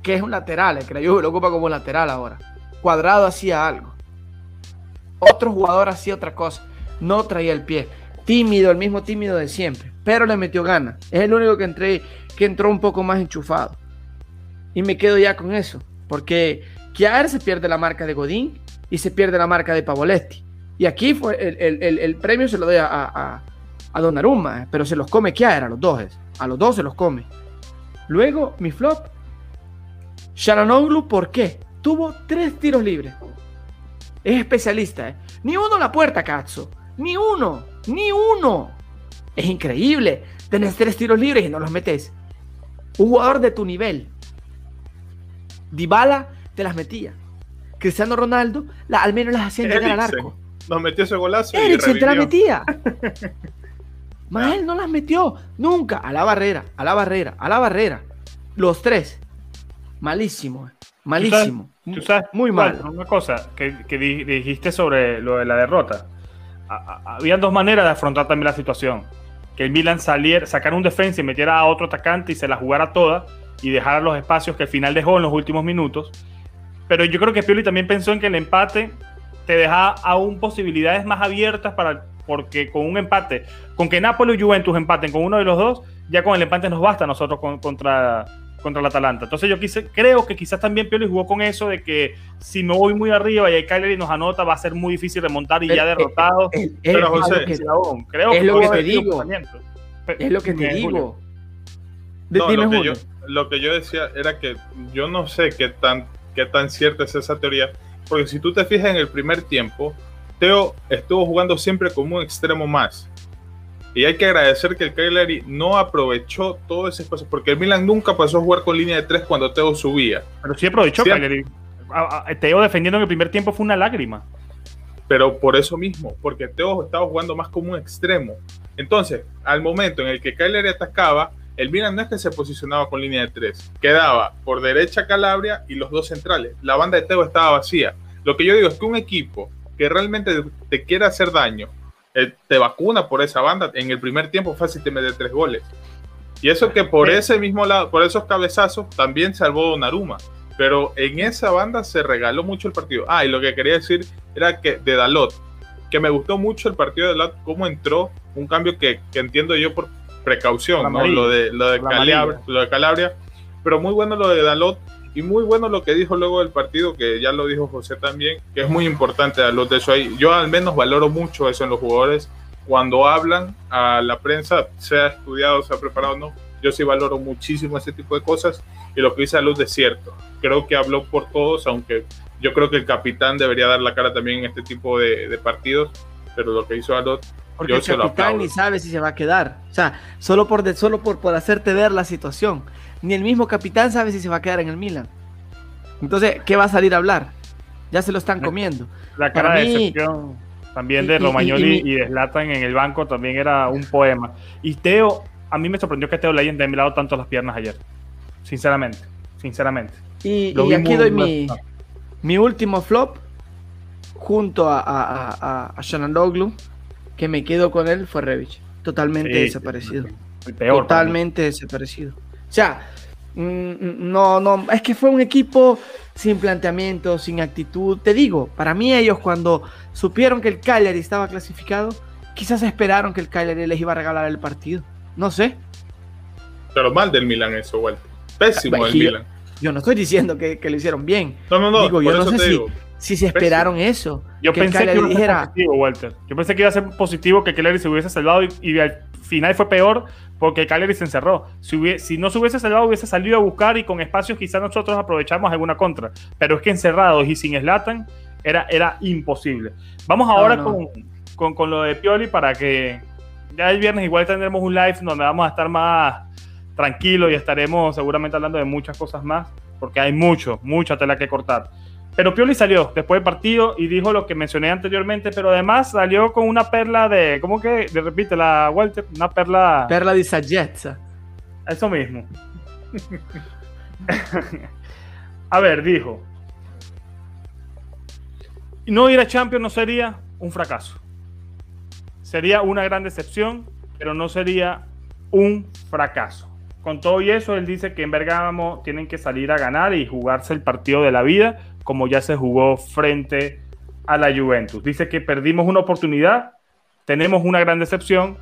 Que es un lateral, el yo lo ocupa como lateral ahora. Cuadrado hacía algo. Otro jugador hacía otra cosa. No traía el pie. Tímido, el mismo tímido de siempre. Pero le metió ganas. Es el único que, entré, que entró un poco más enchufado. Y me quedo ya con eso. Porque Kiar se pierde la marca de Godín y se pierde la marca de Pavoletti. Y aquí fue el, premio se lo doy a, a, a Donnarumma, eh, pero se los come Kiar a los dos. A los dos se los come. Luego, mi flop. Sharanoglu, ¿por qué? Tuvo tres tiros libres. Es especialista, ¿eh? Ni uno a la puerta, Cazzo. Ni uno. Ni uno. Es increíble. Tenés tres tiros libres y no los metes. Un jugador de tu nivel. Dybala te las metía. Cristiano Ronaldo la, al menos las hacía llegar al arco. Nos metió ese golazo. Eriksen te las metía. Más él no las metió. Nunca. A la barrera, a la barrera, a la barrera. Los tres. Malísimo. Eh. Malísimo. ¿Tú sabes, muy mal. Una cosa que, dijiste sobre lo de la derrota. Habían dos maneras de afrontar también la situación. Que el Milan saliera, sacara un defensa y metiera a otro atacante y se la jugara toda y dejara los espacios que al final dejó en los últimos minutos. Pero yo creo que Pioli también pensó en que el empate te deja aún posibilidades más abiertas para porque con un empate, con que Napoli y Juventus empaten con uno de los dos, ya con el empate nos basta nosotros contra contra el Atalanta. Entonces yo quise, creo que quizás también Pioli jugó con eso de que si me voy muy arriba y hay Kyler y nos anota, va a ser muy difícil remontar y ya derrotado. pero José, creo es lo que te digo. Es lo que te digo. No, lo, que yo, lo que yo decía era que yo no sé qué tan, qué tan cierta es esa teoría, porque si tú te fijas en el primer tiempo, Teo estuvo jugando siempre como un extremo más. Y hay que agradecer que el Cagliari no aprovechó todo ese espacio, porque el Milan nunca pasó a jugar con línea de tres cuando Teo subía. Pero sí aprovechó Cagliari. Teo defendiendo en el primer tiempo fue una lágrima. Pero por eso mismo, porque Teo estaba jugando más como un extremo. Entonces, al momento en el que Cagliari atacaba, el Milan no es que se posicionaba con línea de tres, quedaba por derecha Calabria y los dos centrales. La banda de Teo estaba vacía. Lo que yo digo es que un equipo que realmente te quiera hacer daño eh, te vacuna por esa banda. En el primer tiempo fácil te mete tres goles. Y eso que por ese mismo lado, por esos cabezazos, también salvó Donnarumma. Pero en esa banda se regaló mucho el partido. Ah, y lo que quería decir era que de Dalot, que me gustó mucho el partido de Dalot, cómo entró, un cambio que, entiendo yo por precaución, ¿no? Lo de, lo, de Calabria, lo de Calabria. Pero muy bueno lo de Dalot y muy bueno lo que dijo luego del partido, que ya lo dijo José también, que es muy importante a los de eso ahí. Yo al menos valoro mucho eso en los jugadores. Cuando hablan a la prensa, sea estudiado, sea preparado o no, yo sí valoro muchísimo ese tipo de cosas. Y lo que dice a luz de cierto. Creo que habló por todos, aunque yo creo que el capitán debería dar la cara también en este tipo de, partidos. Pero lo que hizo Alot, porque el capitán ni sabe si se va a quedar. O sea, solo por, solo por, por hacerte ver la situación ni el mismo capitán sabe si se va a quedar en el Milan. Entonces, ¿qué va a salir a hablar? Ya se lo están comiendo. La cara de excepción también de Romagnoli y, de Zlatan en el banco también era un poema. Y Teo, a mí me sorprendió que Teo le hayan lado tanto las piernas ayer. Sinceramente, sinceramente. Y, aquí doy mi, mi, último flop junto a, a, a, Shannon Doglu, que me quedo con él, fue Revich. Totalmente desaparecido. Totalmente desaparecido. O sea, mm, no, no, es que fue un equipo sin planteamiento, sin actitud. Te digo, para mí ellos cuando supieron que el Cagliari estaba clasificado, quizás esperaron que el Cagliari les iba a regalar el partido. No sé. Pero mal del Milan eso, Walter. Pésimo del Milan. Yo no estoy diciendo que, lo hicieron bien. No, no, no. Digo, yo no sé si, si, se esperaron eso. Yo pensé que iba a ser positivo, Walter. Yo pensé que iba a ser positivo que Cagliari se hubiese salvado y, y al final fue peor porque Cagliari se encerró. Si, si, no se hubiese salvado, hubiese salido a buscar y con espacios quizás nosotros aprovechamos alguna contra. Pero es que encerrados y sin Slatan era, era imposible. Vamos ahora Con, con, lo de Pioli para que ya el viernes igual tendremos un live donde vamos a estar más tranquilos y estaremos seguramente hablando de muchas cosas más, porque hay mucho, mucha tela que cortar. Pero Pioli salió después del partido y dijo lo que mencioné anteriormente, pero además salió con una perla de, ¿cómo que? De, repite la Walter, una perla... Perla de saggezza. Eso mismo. A ver, dijo. No ir a Champions no sería un fracaso. Sería una gran decepción, pero no sería un fracaso. Con todo y eso, él dice que en Bergamo tienen que salir a ganar y jugarse el partido de la vida, como ya se jugó frente a la Juventus. Dice que perdimos una oportunidad, tenemos una gran decepción,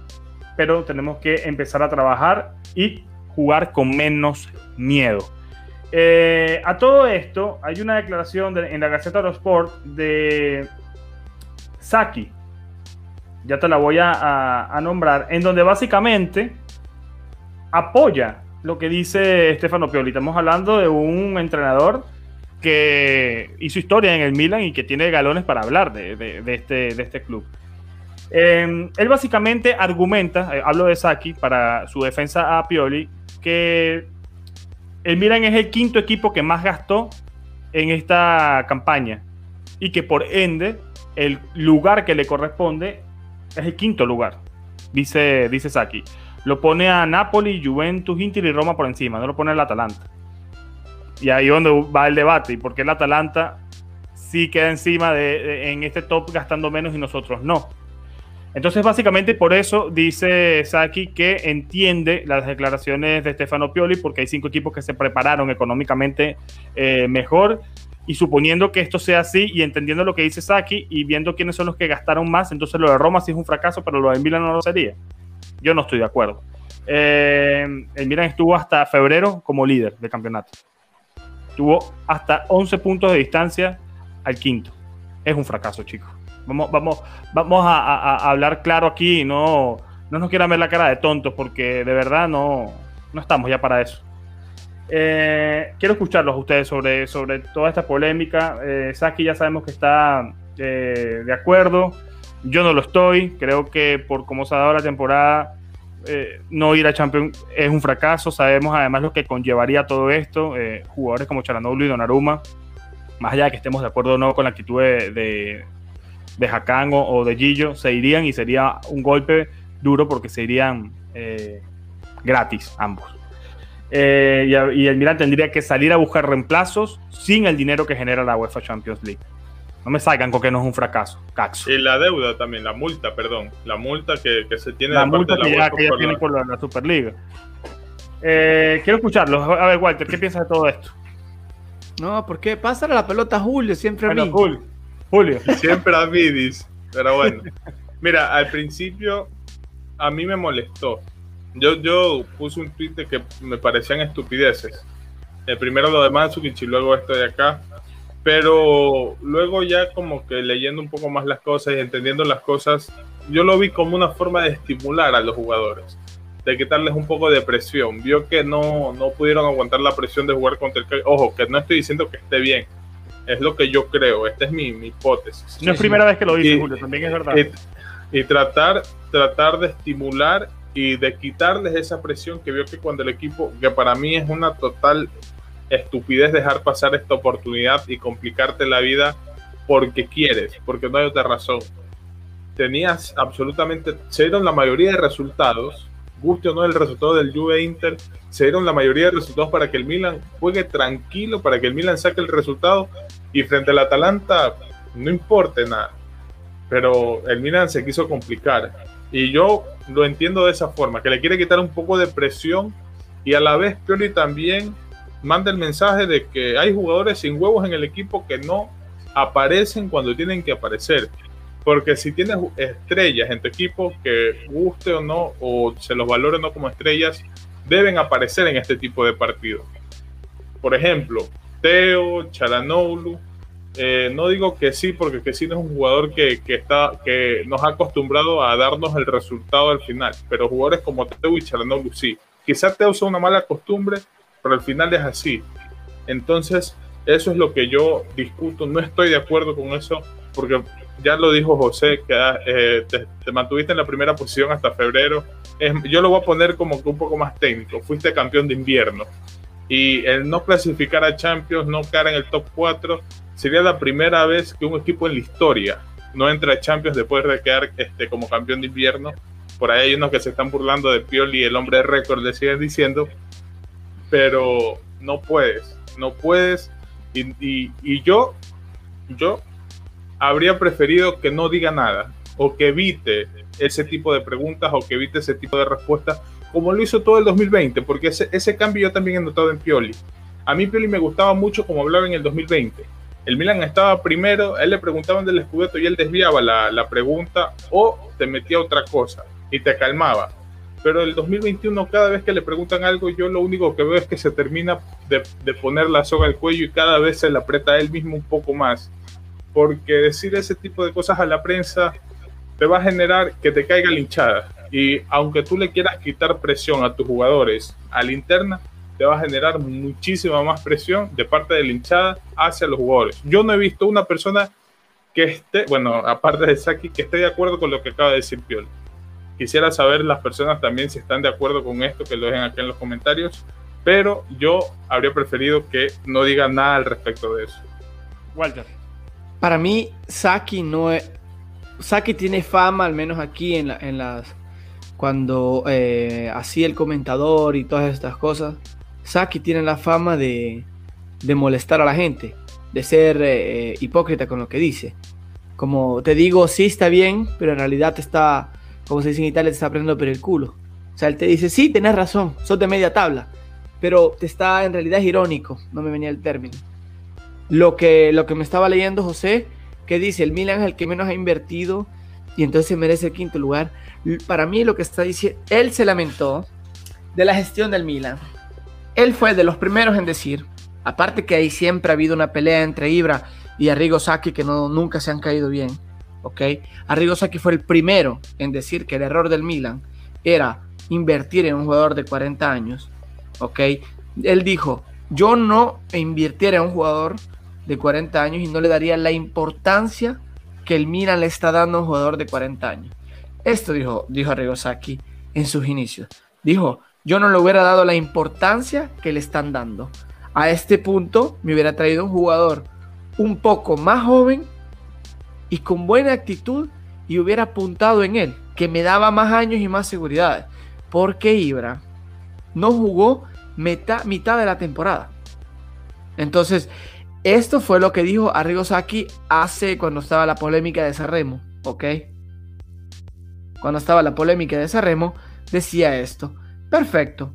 pero tenemos que empezar a trabajar y jugar con menos miedo. Eh, a todo esto, hay una declaración en la Gaceta de los Sport de Saki, ya te la voy a nombrar, en donde básicamente apoya lo que dice Stefano Pioli. Estamos hablando de un entrenador que hizo historia en el Milan y que tiene galones para hablar de, este, este, club. Em, él básicamente argumenta, eh, hablo de Saki para su defensa a Pioli, que el Milan es el quinto equipo que más gastó en esta campaña y que por ende el lugar que le corresponde es el quinto lugar, dice, dice Saki lo pone a Napoli, Juventus, Inter y Roma por encima, no lo pone al Atalanta. Y ahí es donde va el debate, y por qué el Atalanta sí queda encima de, en este top gastando menos y nosotros no. Entonces, básicamente por eso dice Saki que entiende las declaraciones de Stefano Pioli, porque hay cinco equipos que se prepararon económicamente eh, mejor. Y suponiendo que esto sea así y entendiendo lo que dice Saki y viendo quiénes son los que gastaron más, entonces lo de Roma sí es un fracaso, pero lo de Milan no lo sería. Yo no estoy de acuerdo. Eh, el Milan estuvo hasta febrero como líder del campeonato. Tuvo hasta 11 puntos de distancia al quinto. Es un fracaso, chicos. Vamos, vamos, vamos a, hablar claro aquí. No, no nos quieran ver la cara de tontos porque de verdad no, no estamos ya para eso. Eh, quiero escucharlos a ustedes sobre, sobre toda esta polémica. Eh, Saki ya sabemos que está eh, de acuerdo. Yo no lo estoy. Creo que por cómo se ha dado la temporada, eh, no ir a Champions es un fracaso. Sabemos además lo que conllevaría todo esto. Eh, jugadores como Charanoglu y Donnarumma, más allá de que estemos de acuerdo o no con la actitud de, de, o, de Gillo, se irían y sería un golpe duro porque se irían eh, gratis ambos. y, y el Milan tendría que salir a buscar reemplazos sin el dinero que genera la UEFA Champions League. No me salgan con que no es un fracaso. Caxo. Y la deuda también, la multa, perdón. La multa que, se tiene la multa que, ya, tiene por la, Superliga. Eh, quiero escucharlo. A ver, Walter, ¿qué piensas de todo esto? No, porque pásale la pelota a Julio, siempre a mí. Julio. Siempre a mí, dice. Pero bueno. Mira, al principio a mí me molestó. Yo, yo puse un tweet de que me parecían estupideces. El primero lo de Mansukic y luego esto de acá pero luego ya como que leyendo un poco más las cosas y entendiendo las cosas, yo lo vi como una forma de estimular a los jugadores, de quitarles un poco de presión. Vio que no, no pudieron aguantar la presión de jugar contra el... Ojo, que no estoy diciendo que esté bien, es lo que yo creo, esta es mi, hipótesis. No es primera vez que lo dice, Julio, también es verdad. Y, tratar, tratar de estimular y de quitarles esa presión que vio que cuando el equipo, que para mí es una total estupidez dejar pasar esta oportunidad y complicarte la vida porque quieres, porque no hay otra razón. Tenías absolutamente, se dieron la mayoría de resultados, guste o no el resultado del Juve Inter, se dieron la mayoría de resultados para que el Milan juegue tranquilo, para que el Milan saque el resultado y frente al Atalanta no importe nada. Pero el Milan se quiso complicar y yo lo entiendo de esa forma, que le quiere quitar un poco de presión y a la vez Pioli también manda el mensaje de que hay jugadores sin huevos en el equipo que no aparecen cuando tienen que aparecer. Porque si tienes estrellas en tu equipo que guste o no, o se los valore o no como estrellas, deben aparecer en este tipo de partidos. Por ejemplo, Teo, Charanoglu. Eh, no digo que sí, porque que sí no es un jugador que, está, que nos ha acostumbrado a darnos el resultado al final. Pero jugadores como Teo y Charanoglu sí. Quizás Teo sea una mala costumbre, pero al final es así. Entonces, eso es lo que yo discuto, no estoy de acuerdo con eso, porque ya lo dijo José, que ah, eh, te, mantuviste en la primera posición hasta febrero. yo lo voy a poner como que un poco más técnico, fuiste campeón de invierno. Y el no clasificar a Champions, no quedar en el top 4, sería la primera vez que un equipo en la historia no entra a Champions después de quedar este, como campeón de invierno. Por ahí hay unos que se están burlando de Pioli, el hombre récord, le siguen diciendo, pero no puedes, no puedes. Y, y, yo, yo habría preferido que no diga nada o que evite ese tipo de preguntas o que evite ese tipo de respuestas, como lo hizo todo el 2020, porque ese, ese cambio yo también he notado en Pioli. A mí Pioli me gustaba mucho como hablaba en el 2020. El Milan estaba primero, él le preguntaban del escudeto y él desviaba la, la pregunta o te metía otra cosa y te calmaba. Pero el 2021, cada vez que le preguntan algo, yo lo único que veo es que se termina de, poner la soga al cuello y cada vez se le aprieta a él mismo un poco más. Porque decir ese tipo de cosas a la prensa te va a generar que te caiga la. Y aunque tú le quieras quitar presión a tus jugadores a la interna, te va a generar muchísima más presión de parte de la hinchada hacia los jugadores. Yo no he visto una persona que esté, bueno, aparte de Saki, que esté de acuerdo con lo que acaba de decir Piol. Quisiera saber las personas también si están de acuerdo con esto, que lo dejen aquí en los comentarios, pero yo habría preferido que no digan nada al respecto de eso. Walter. Para mí, Saki no es, Saki tiene fama, al menos aquí en, la, en las. Cuando eh, hacía el comentador y todas estas cosas. Saki tiene la fama de, de molestar a la gente, de ser eh, hipócrita con lo que dice. Como te digo, sí está bien, pero en realidad te está, como se dice en Italia, te está aprendiendo por el culo. O sea, él te dice, sí, tenés razón, sos de media tabla, pero te está, en realidad es irónico, no me venía el término. Lo que, lo que me estaba leyendo José que dice el Milan es el que menos ha invertido y entonces merece el quinto lugar. Para mí lo que está diciendo, él se lamentó de la gestión del Milan. Él fue de los primeros en decir, aparte que ahí siempre ha habido una pelea entre Ibra y Arrigo Sacchi que no, nunca se han caído bien, ¿ok? Arrigo Sacchi fue el primero en decir que el error del Milan era invertir en un jugador de 40 años, ¿ok? Él dijo, yo no invirtiera en un jugador de 40 años y no le daría la importancia que el Milan le está dando a un jugador de 40 años. Esto dijo, dijo Sacchi en sus inicios. Dijo, yo no le hubiera dado la importancia que le están dando. A este punto me hubiera traído un jugador un poco más joven y con buena actitud y hubiera apuntado en él, que me daba más años y más seguridad. Porque Ibra no jugó mitad, mitad de la temporada. Entonces, esto fue lo que dijo Arrigo Sacchi hace cuando estaba la polémica de Sanremo, ¿ok? Cuando estaba la polémica de Sanremo, decía esto. Perfecto.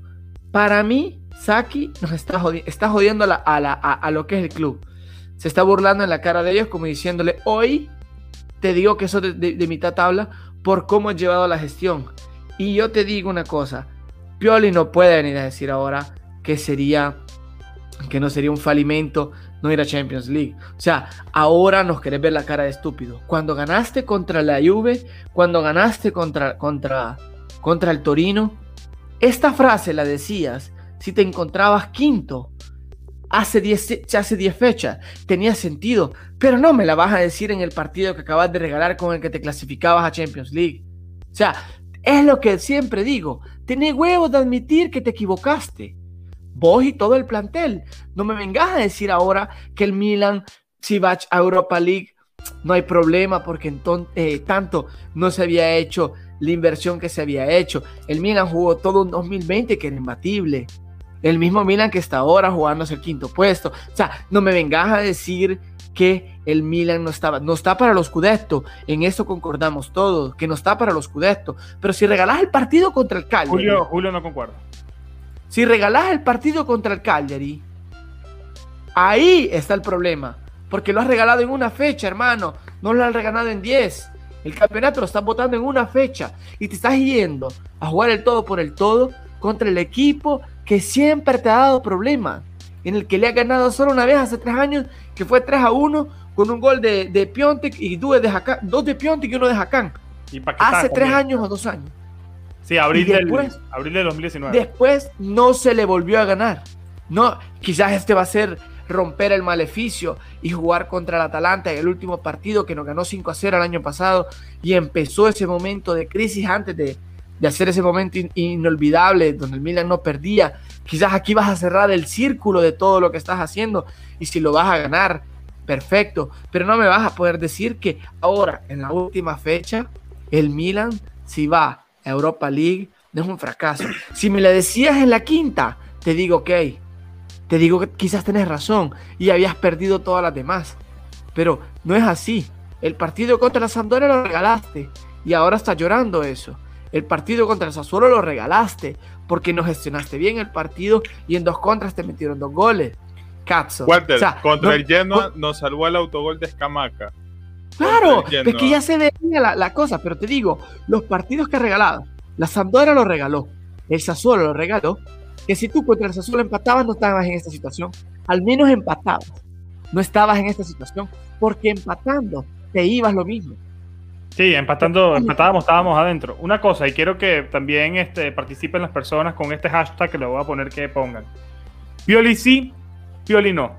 Para mí, Saki nos está, jodiendo a, lo que es el club. Se está burlando en la cara de ellos como diciéndole, hoy te digo que eso de, de mitad tabla por cómo he llevado la gestión. Y yo te digo una cosa, Pioli no puede venir a decir ahora que sería que no sería un falimento no ir a Champions League. O sea, ahora nos querés ver la cara de estúpido. Cuando ganaste contra la Juve, cuando ganaste contra, contra, contra el Torino, esta frase la decías si te encontrabas quinto hace 10 hace diez fechas. Tenía sentido, pero no me la vas a decir en el partido que acabas de regalar con el que te clasificabas a Champions League. O sea, es lo que siempre digo. Tenés huevos de admitir que te equivocaste vos y todo el plantel. No me vengas a decir ahora que el Milan, si va a Europa League, no hay problema porque entonces, eh, tanto no se había hecho la inversión que se había hecho. El Milan jugó todo un 2020 que era imbatible. El mismo Milan que está ahora jugándose el quinto puesto. O sea, no me vengas a decir que el Milan no estaba, no está para los Scudetto. En eso concordamos todos, que no está para los Scudetto. Pero si regalás el partido contra el Cagliari. Julio, Julio no concuerda. Si regalás el partido contra el Cagliari, ahí está el problema. Porque lo has regalado en una fecha, hermano. No lo has regalado en 10. El campeonato lo estás votando en una fecha. Y te estás yendo a jugar el todo por el todo contra el equipo que siempre te ha dado problemas. En el que le ha ganado solo una vez hace tres años, que fue 3 a 1 con un gol de, de Piontek y dos de, dos de Piontek y uno de Hakan. Hace tres años o dos años. Sí, abril, después, del, abril de 2019. Después no se le volvió a ganar. No, quizás este va a ser romper el maleficio y jugar contra el Atalanta en el último partido que nos ganó 5 a 0 el año pasado y empezó ese momento de crisis antes de, de hacer ese momento inolvidable donde el Milan no perdía. Quizás aquí vas a cerrar el círculo de todo lo que estás haciendo y si lo vas a ganar, perfecto. Pero no me vas a poder decir que ahora, en la última fecha, el Milan, si va Europa League no es un fracaso. Si me la decías en la quinta, te digo, ok, te digo que quizás tenés razón y habías perdido todas las demás. Pero no es así. El partido contra la Sampdoria lo regalaste y ahora está llorando eso. El partido contra el Sassuolo lo regalaste porque no gestionaste bien el partido y en dos contras te metieron dos goles. Cazzo. Walter, contra el Genoa nos salvó el autogol de Escamaca. Claro, es que ya se veía la, la, cosa, pero te digo, los partidos que ha regalado, la Sampdoria lo regaló, el Sassuolo lo regaló, que si tú contra el Sassuolo empatabas no estabas en esta situación, al menos empatabas, no estabas en esta situación, porque empatando te ibas lo mismo. Sí, empatando, empatábamos, estábamos adentro. Una cosa, y quiero que también este, participen las personas con este hashtag que le voy a poner que pongan. Pioli sí, Pioli no.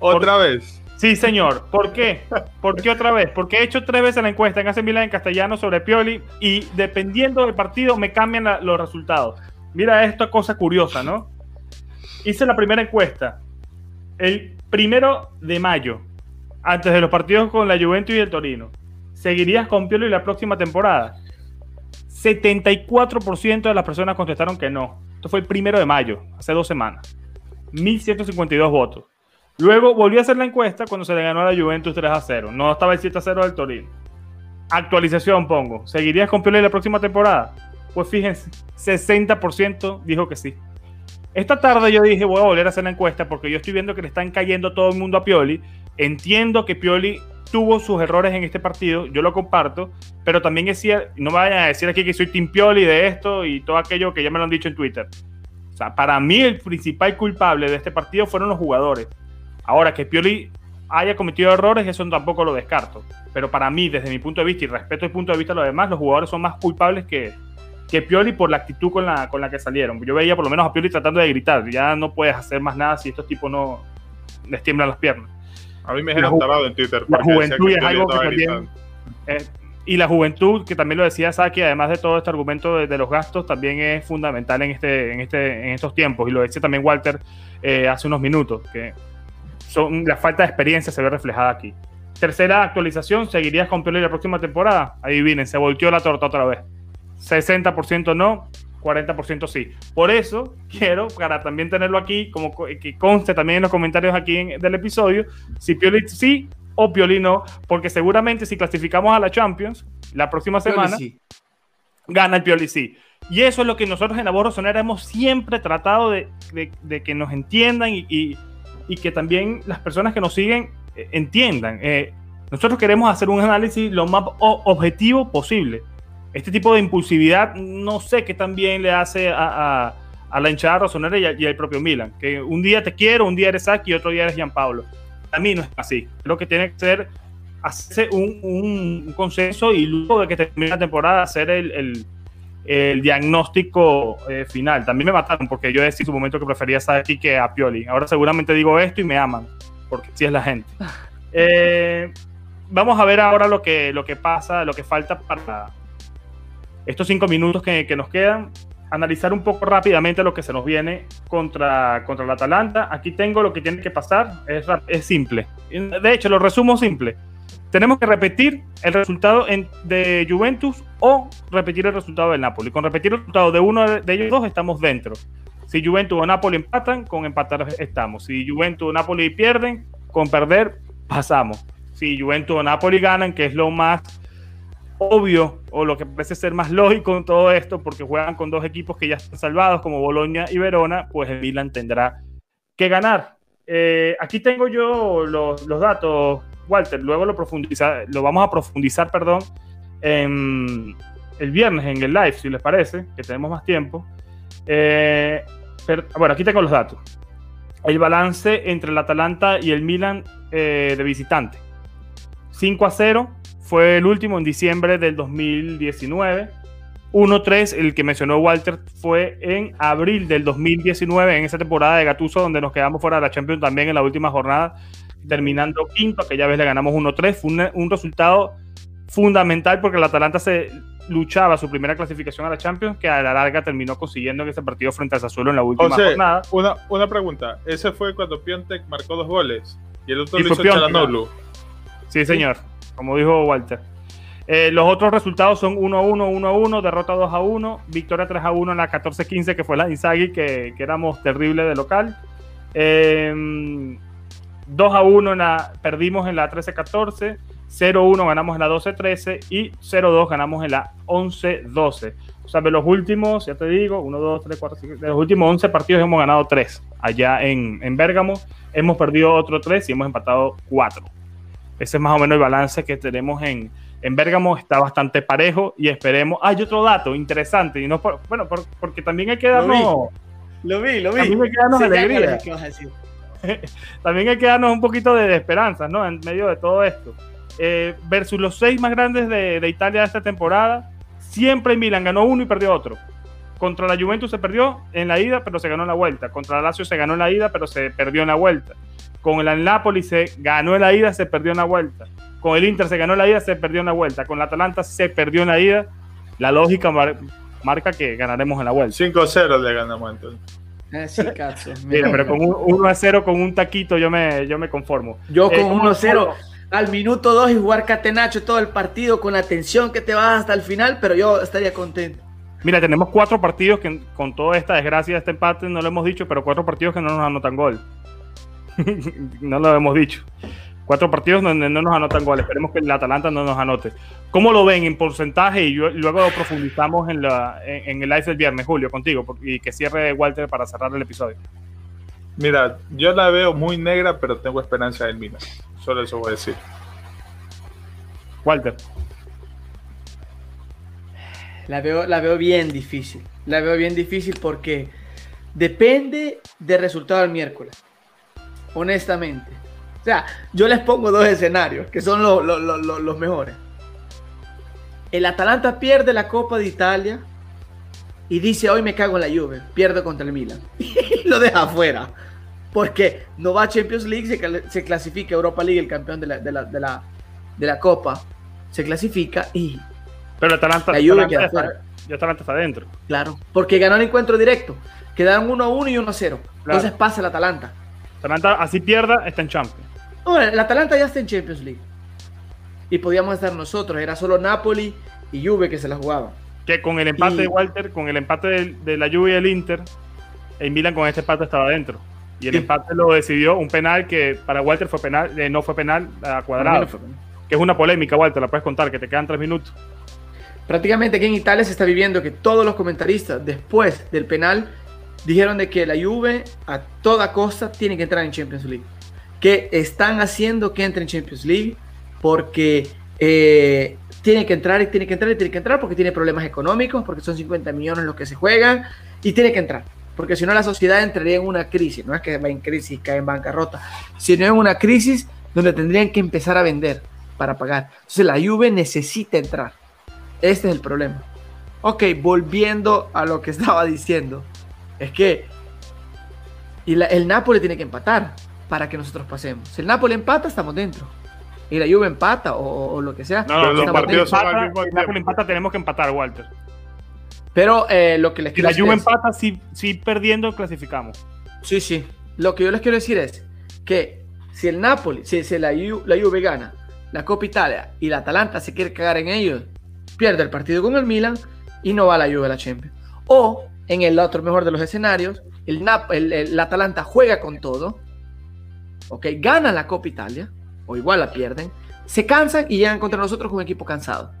¿Otra vez? Sí, señor. ¿Por qué? ¿Por qué otra vez? Porque he hecho tres veces la encuesta en hace Milán en castellano sobre Pioli y dependiendo del partido me cambian los resultados. Mira esta cosa curiosa, ¿no? Hice la primera encuesta el primero de mayo, antes de los partidos con la Juventus y el Torino. ¿Seguirías con Pioli la próxima temporada? 74% de las personas contestaron que no. Esto fue el primero de mayo, hace dos semanas. 1.152 votos. Luego volví a hacer la encuesta cuando se le ganó a la Juventus 3 a 0. No estaba el 7 a 0 del Torino. Actualización pongo. ¿Seguirías con Pioli la próxima temporada? Pues fíjense, 60% dijo que sí. Esta tarde yo dije, voy a volver a hacer la encuesta porque yo estoy viendo que le están cayendo todo el mundo a Pioli. Entiendo que Pioli tuvo sus errores en este partido, yo lo comparto, pero también es cierto, no me vayan a decir aquí que soy Tim Pioli de esto y todo aquello que ya me lo han dicho en Twitter. O sea, para mí el principal culpable de este partido fueron los jugadores. Ahora, que Pioli haya cometido errores, eso tampoco lo descarto. Pero para mí, desde mi punto de vista y respeto el punto de vista de los demás, los jugadores son más culpables que, que Pioli por la actitud con la, con la que salieron. Yo veía por lo menos a Pioli tratando de gritar. Ya no puedes hacer más nada si estos tipos no les tiemblan las piernas. A mí me dijeron tarado en Twitter. La juventud es algo que también. Eh, y la juventud, que también lo decía Saki, además de todo este argumento de, los gastos, también es fundamental en, este, en, este, en estos tiempos. Y lo decía también Walter eh, hace unos minutos, que son, la falta de experiencia se ve reflejada aquí. Tercera actualización, ¿seguirías con Pioli la próxima temporada? Adivinen, se volteó la torta otra vez. 60% no, 40% sí. Por eso quiero, para también tenerlo aquí, como que conste también en los comentarios aquí del episodio, si Pioli sí o Pioli no, porque seguramente si clasificamos a la Champions la próxima semana, gana el Pioli sí. Y eso es lo que nosotros en la Borro Sonera hemos siempre tratado de, que nos entiendan y, que también las personas que nos siguen eh, entiendan. Eh, nosotros queremos hacer un análisis lo más objetivo posible este tipo de impulsividad no sé qué también le hace a, la hinchada rosonera y, al propio Milan. Que un día te quiero, un día eres Saki y otro día eres Gianpaolo. A mí no es así. Creo que tiene que ser hacerse un, consenso y luego de que termine la temporada hacer el, diagnóstico eh, final. También me mataron porque yo decía en su momento que prefería Saki que a Pioli. Ahora seguramente digo esto y me aman, porque sí es la gente. Eh, vamos a ver ahora lo que, lo que pasa, lo que falta para, estos cinco minutos que, nos quedan, analizar un poco rápidamente lo que se nos viene contra, contra el Atalanta. Aquí tengo lo que tiene que pasar, es, es simple. De hecho, lo resumo simple. Tenemos que repetir el resultado de Juventus o repetir el resultado del Napoli. Con repetir el resultado de uno de ellos dos estamos dentro. Si Juventus o Napoli empatan, con empatar estamos. Si Juventus o Napoli pierden, con perder pasamos. Si Juventus o Napoli ganan, que es lo más obvio o lo que parece ser más lógico en todo esto, porque juegan con dos equipos que ya están salvados, como Bolonia y Verona, pues el Milan tendrá que ganar. Eh, aquí tengo yo los, datos, Walter, luego lo, profundiza, lo vamos a profundizar, perdón, el viernes en el live, si les parece, que tenemos más tiempo. Eh, pero, bueno, aquí tengo los datos. El balance entre el Atalanta y el Milan eh, de visitante. 5 a 0 fue el último en diciembre del 2019. 1-3, el que mencionó Walter, fue en abril del 2019, en esa temporada de Gatuso, donde nos quedamos fuera de la Champions también en la última jornada, terminando quinto, aquella vez le ganamos 1-3. Fue un, resultado fundamental porque el Atalanta se luchaba su primera clasificación a la Champions, que a la larga terminó consiguiendo en ese partido frente al Sassuolo en la última jornada. Una, una pregunta, ese fue cuando Piontek marcó dos goles y el otro lo hizo Sí, señor como dijo Walter. Eh, los otros resultados son 1 a 1, 1 a 1, derrota 2 a 1, victoria 3 a 1 en la 14-15, que fue la de Inzaghi, que, que, éramos terribles de local. 2 em, a 1 en la, perdimos en la 13-14, 0-1 ganamos en la 12-13 y 0-2 ganamos en la 11-12. O sea, de los últimos, ya te digo, 1, 2, 3, 4, 5, de los últimos 11 partidos hemos ganado 3 allá en, en Bérgamo. Hemos perdido otro 3 y hemos empatado 4. Ese es más o menos el balance que tenemos en, en Bérgamo. Está bastante parejo y esperemos. Hay otro dato interesante, y no por, bueno, por, porque también hay que darnos. Lo vi, lo vi. También hay que darnos alegría. también hay que darnos un poquito de, de esperanza, ¿no? En medio de todo esto. Eh, versus los seis más grandes de, de Italia de esta temporada, siempre Milan ganó uno y perdió otro. Contra la Juventus se perdió en la ida, pero se ganó en la vuelta. Contra la Lazio se ganó en la ida, pero se perdió en la vuelta. Con el Napoli se ganó en la ida, se perdió en la vuelta. Con el Inter se ganó en la ida, se perdió en la vuelta. Con la Atalanta se perdió en la ida. La lógica mar marca que ganaremos en la vuelta. 5-0 le ganamos entonces. Eh, sí, cacho. Mira, pero con un 1 a 0 con un taquito yo me, yo me conformo. Yo con Eh, 1 a 0 al minuto 2 y jugar catenacho todo el partido con la tensión que te vas hasta el final, pero yo estaría contento. Mira, tenemos cuatro partidos que con toda esta desgracia de este empate no lo hemos dicho, pero cuatro partidos que no nos anotan gol. no lo hemos dicho. Cuatro partidos donde no nos anotan gol. Esperemos que el Atalanta no nos anote. ¿Cómo lo ven en porcentaje? Y yo- luego lo profundizamos en, la, en, en el live del viernes, Julio, contigo, y que cierre Walter para cerrar el episodio. Mira, yo la veo muy negra, pero tengo esperanza en Milan. Solo eso voy a decir. Walter. La veo, la veo bien difícil. La veo bien difícil porque depende del resultado del miércoles. Honestamente. O sea, yo les pongo dos escenarios que son lo- lo- lo- lo- los mejores. El Atalanta pierde la Copa de Italia y dice hoy me cago en la Juve, pierdo contra el Milan. Y lo deja afuera. Porque no va a Champions League, se, se clasifica Europa League, el campeón de la, de la, de la, de la Copa. Se clasifica y Pero el Atalanta, La Juve queda está, fuera. ya Atalanta está dentro. Claro, porque ganó el encuentro directo. Quedaron 1 a 1 y 1 a 0. Entonces pasa el Atalanta. Atalanta, así pierda, está en Champions. No, el Atalanta ya está en Champions League. Y podíamos estar nosotros. Era solo Napoli y Juve que se la jugaban. Que con el empate Y- de Walter, con el empate de, de la Juve y el Inter, el Milan con este empate estaba dentro. Y el Sí. empate lo decidió un penal que para Walter fue penal, eh, no fue penal a cuadrado. Que es una polémica, Walter, la puedes contar, que te quedan tres minutos. Prácticamente aquí en Italia se está viviendo que todos los comentaristas después del penal dijeron de que la Juve a toda costa tiene que entrar en Champions League. Que están haciendo que entre en Champions League porque eh, tiene que entrar y tiene que entrar y tiene que entrar porque tiene problemas económicos, porque son 50 millones los que se juegan y tiene que entrar. Porque si no la sociedad entraría en una crisis, no es que va en crisis, cae en bancarrota, sino en una crisis donde tendrían que empezar a vender para pagar. Entonces la Juve necesita entrar. Este es el problema. Ok, volviendo a lo que estaba diciendo. Es que y la- el Napoli tiene que empatar para que nosotros pasemos. Si el Napoli empata, estamos dentro. Y la Juve empata o, o- lo que sea. No, Pero los partidos son al empata, mismo si tiempo. Napoli empata, tenemos que empatar, Walter. Pero eh, lo que les Si quiero la decir Juve es- empata, si, si perdiendo, clasificamos. Sí, sí. Lo que yo les quiero decir es que si el Napoli, si, si la, Ju- la Juve gana la Copa Italia y la Atalanta se quiere cagar en ellos, pierde el partido con el Milan y no va a la Juve a la Champions. O en el otro mejor de los escenarios, el, Nap el, el- la Atalanta juega con todo, ok, gana la Copa Italia, o igual la pierden, se cansan y llegan contra nosotros con un equipo cansado.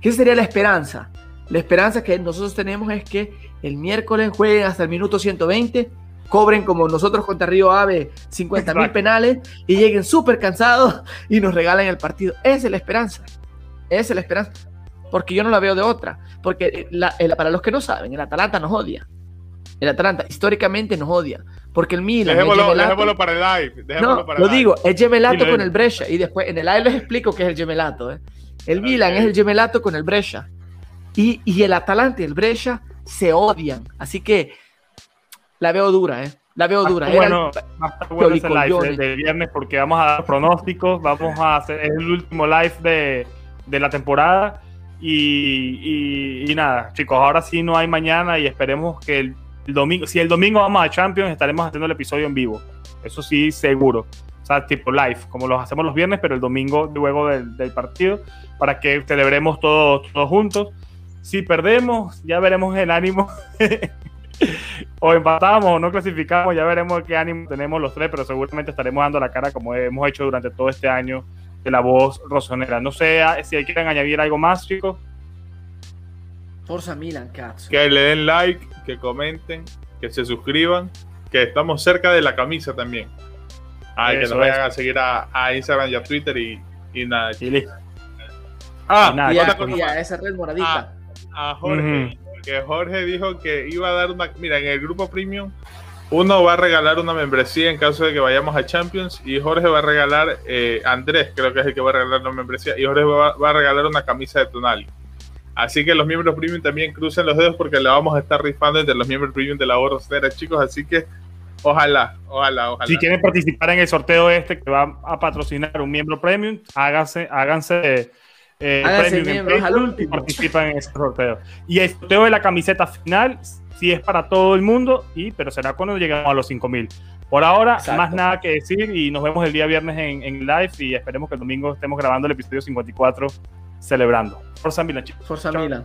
¿Qué sería la esperanza? La esperanza que nosotros tenemos es que el miércoles jueguen hasta el minuto 120, cobren como nosotros contra Río Ave 50 mil penales y lleguen súper cansados y nos regalen el partido. Esa es la esperanza. Esa es la esperanza. Porque yo no la veo de otra. Porque la- el- para los que no saben, el Atalanta nos odia. El Atalanta históricamente nos odia. Porque el Milan. el Dejémoslo, Gemelato- dejémoslo para el live. Dejémoslo no, para lo el live. digo, es gemelato con el Brescia. Y después en el live les explico qué es el gemelato. ¿eh? El Ok. Milan es el gemelato con el Brescia. Y, y el Atalanta y el Brescia se odian. Así que la veo dura, ¿eh? La veo dura. Ah, el- bueno, va a estar bueno ese live de viernes porque vamos a dar pronósticos, vamos a hacer es el último live de, de la temporada y, nada, chicos, ahora sí no hay mañana y esperemos que el, el domingo, si el domingo vamos a Champions, estaremos haciendo el episodio en vivo, eso sí, seguro, o sea, tipo live, como los hacemos los viernes, pero el domingo luego del, del partido, para que celebremos todos, todos juntos. Si perdemos, ya veremos el ánimo. O empatamos o no clasificamos, ya veremos qué ánimo tenemos los tres, pero seguramente estaremos dando la cara como hemos hecho durante todo este año de la voz rosonera. No sé ah, si quieren añadir algo más, chicos. Forza Milan, Cats. Que le den like, que comenten, que se suscriban, que estamos cerca de la camisa también. Ay, que nos vayan a seguir a, Instagram y a Twitter y, y nada. Ah, y nada, esa red moradita. A, Jorge, que Jorge dijo que iba a dar una. Mira, en el grupo premium, uno va a regalar una membresía en caso de que vayamos a Champions y Jorge va a regalar, eh, Andrés creo que es el que va a regalar una membresía y Jorge va, va a regalar una camisa de Tonali. Así que los miembros premium también crucen los dedos porque le vamos a estar rifando entre los miembros premium de la borrosera, chicos. Así que ojalá, ojalá, ojalá. Si quieren participar en el sorteo este que va a patrocinar un miembro premium, háganse, háganse, eh, miembros al último. Participan en ese sorteo. Y el sorteo de la camiseta final sí es para todo el mundo, y, pero será cuando lleguemos a los 5000. Por ahora, más nada que decir y nos vemos el día viernes en, en live y esperemos que el domingo estemos grabando el episodio 54 celebrando. Forza Milan, chicos. Forza Milan.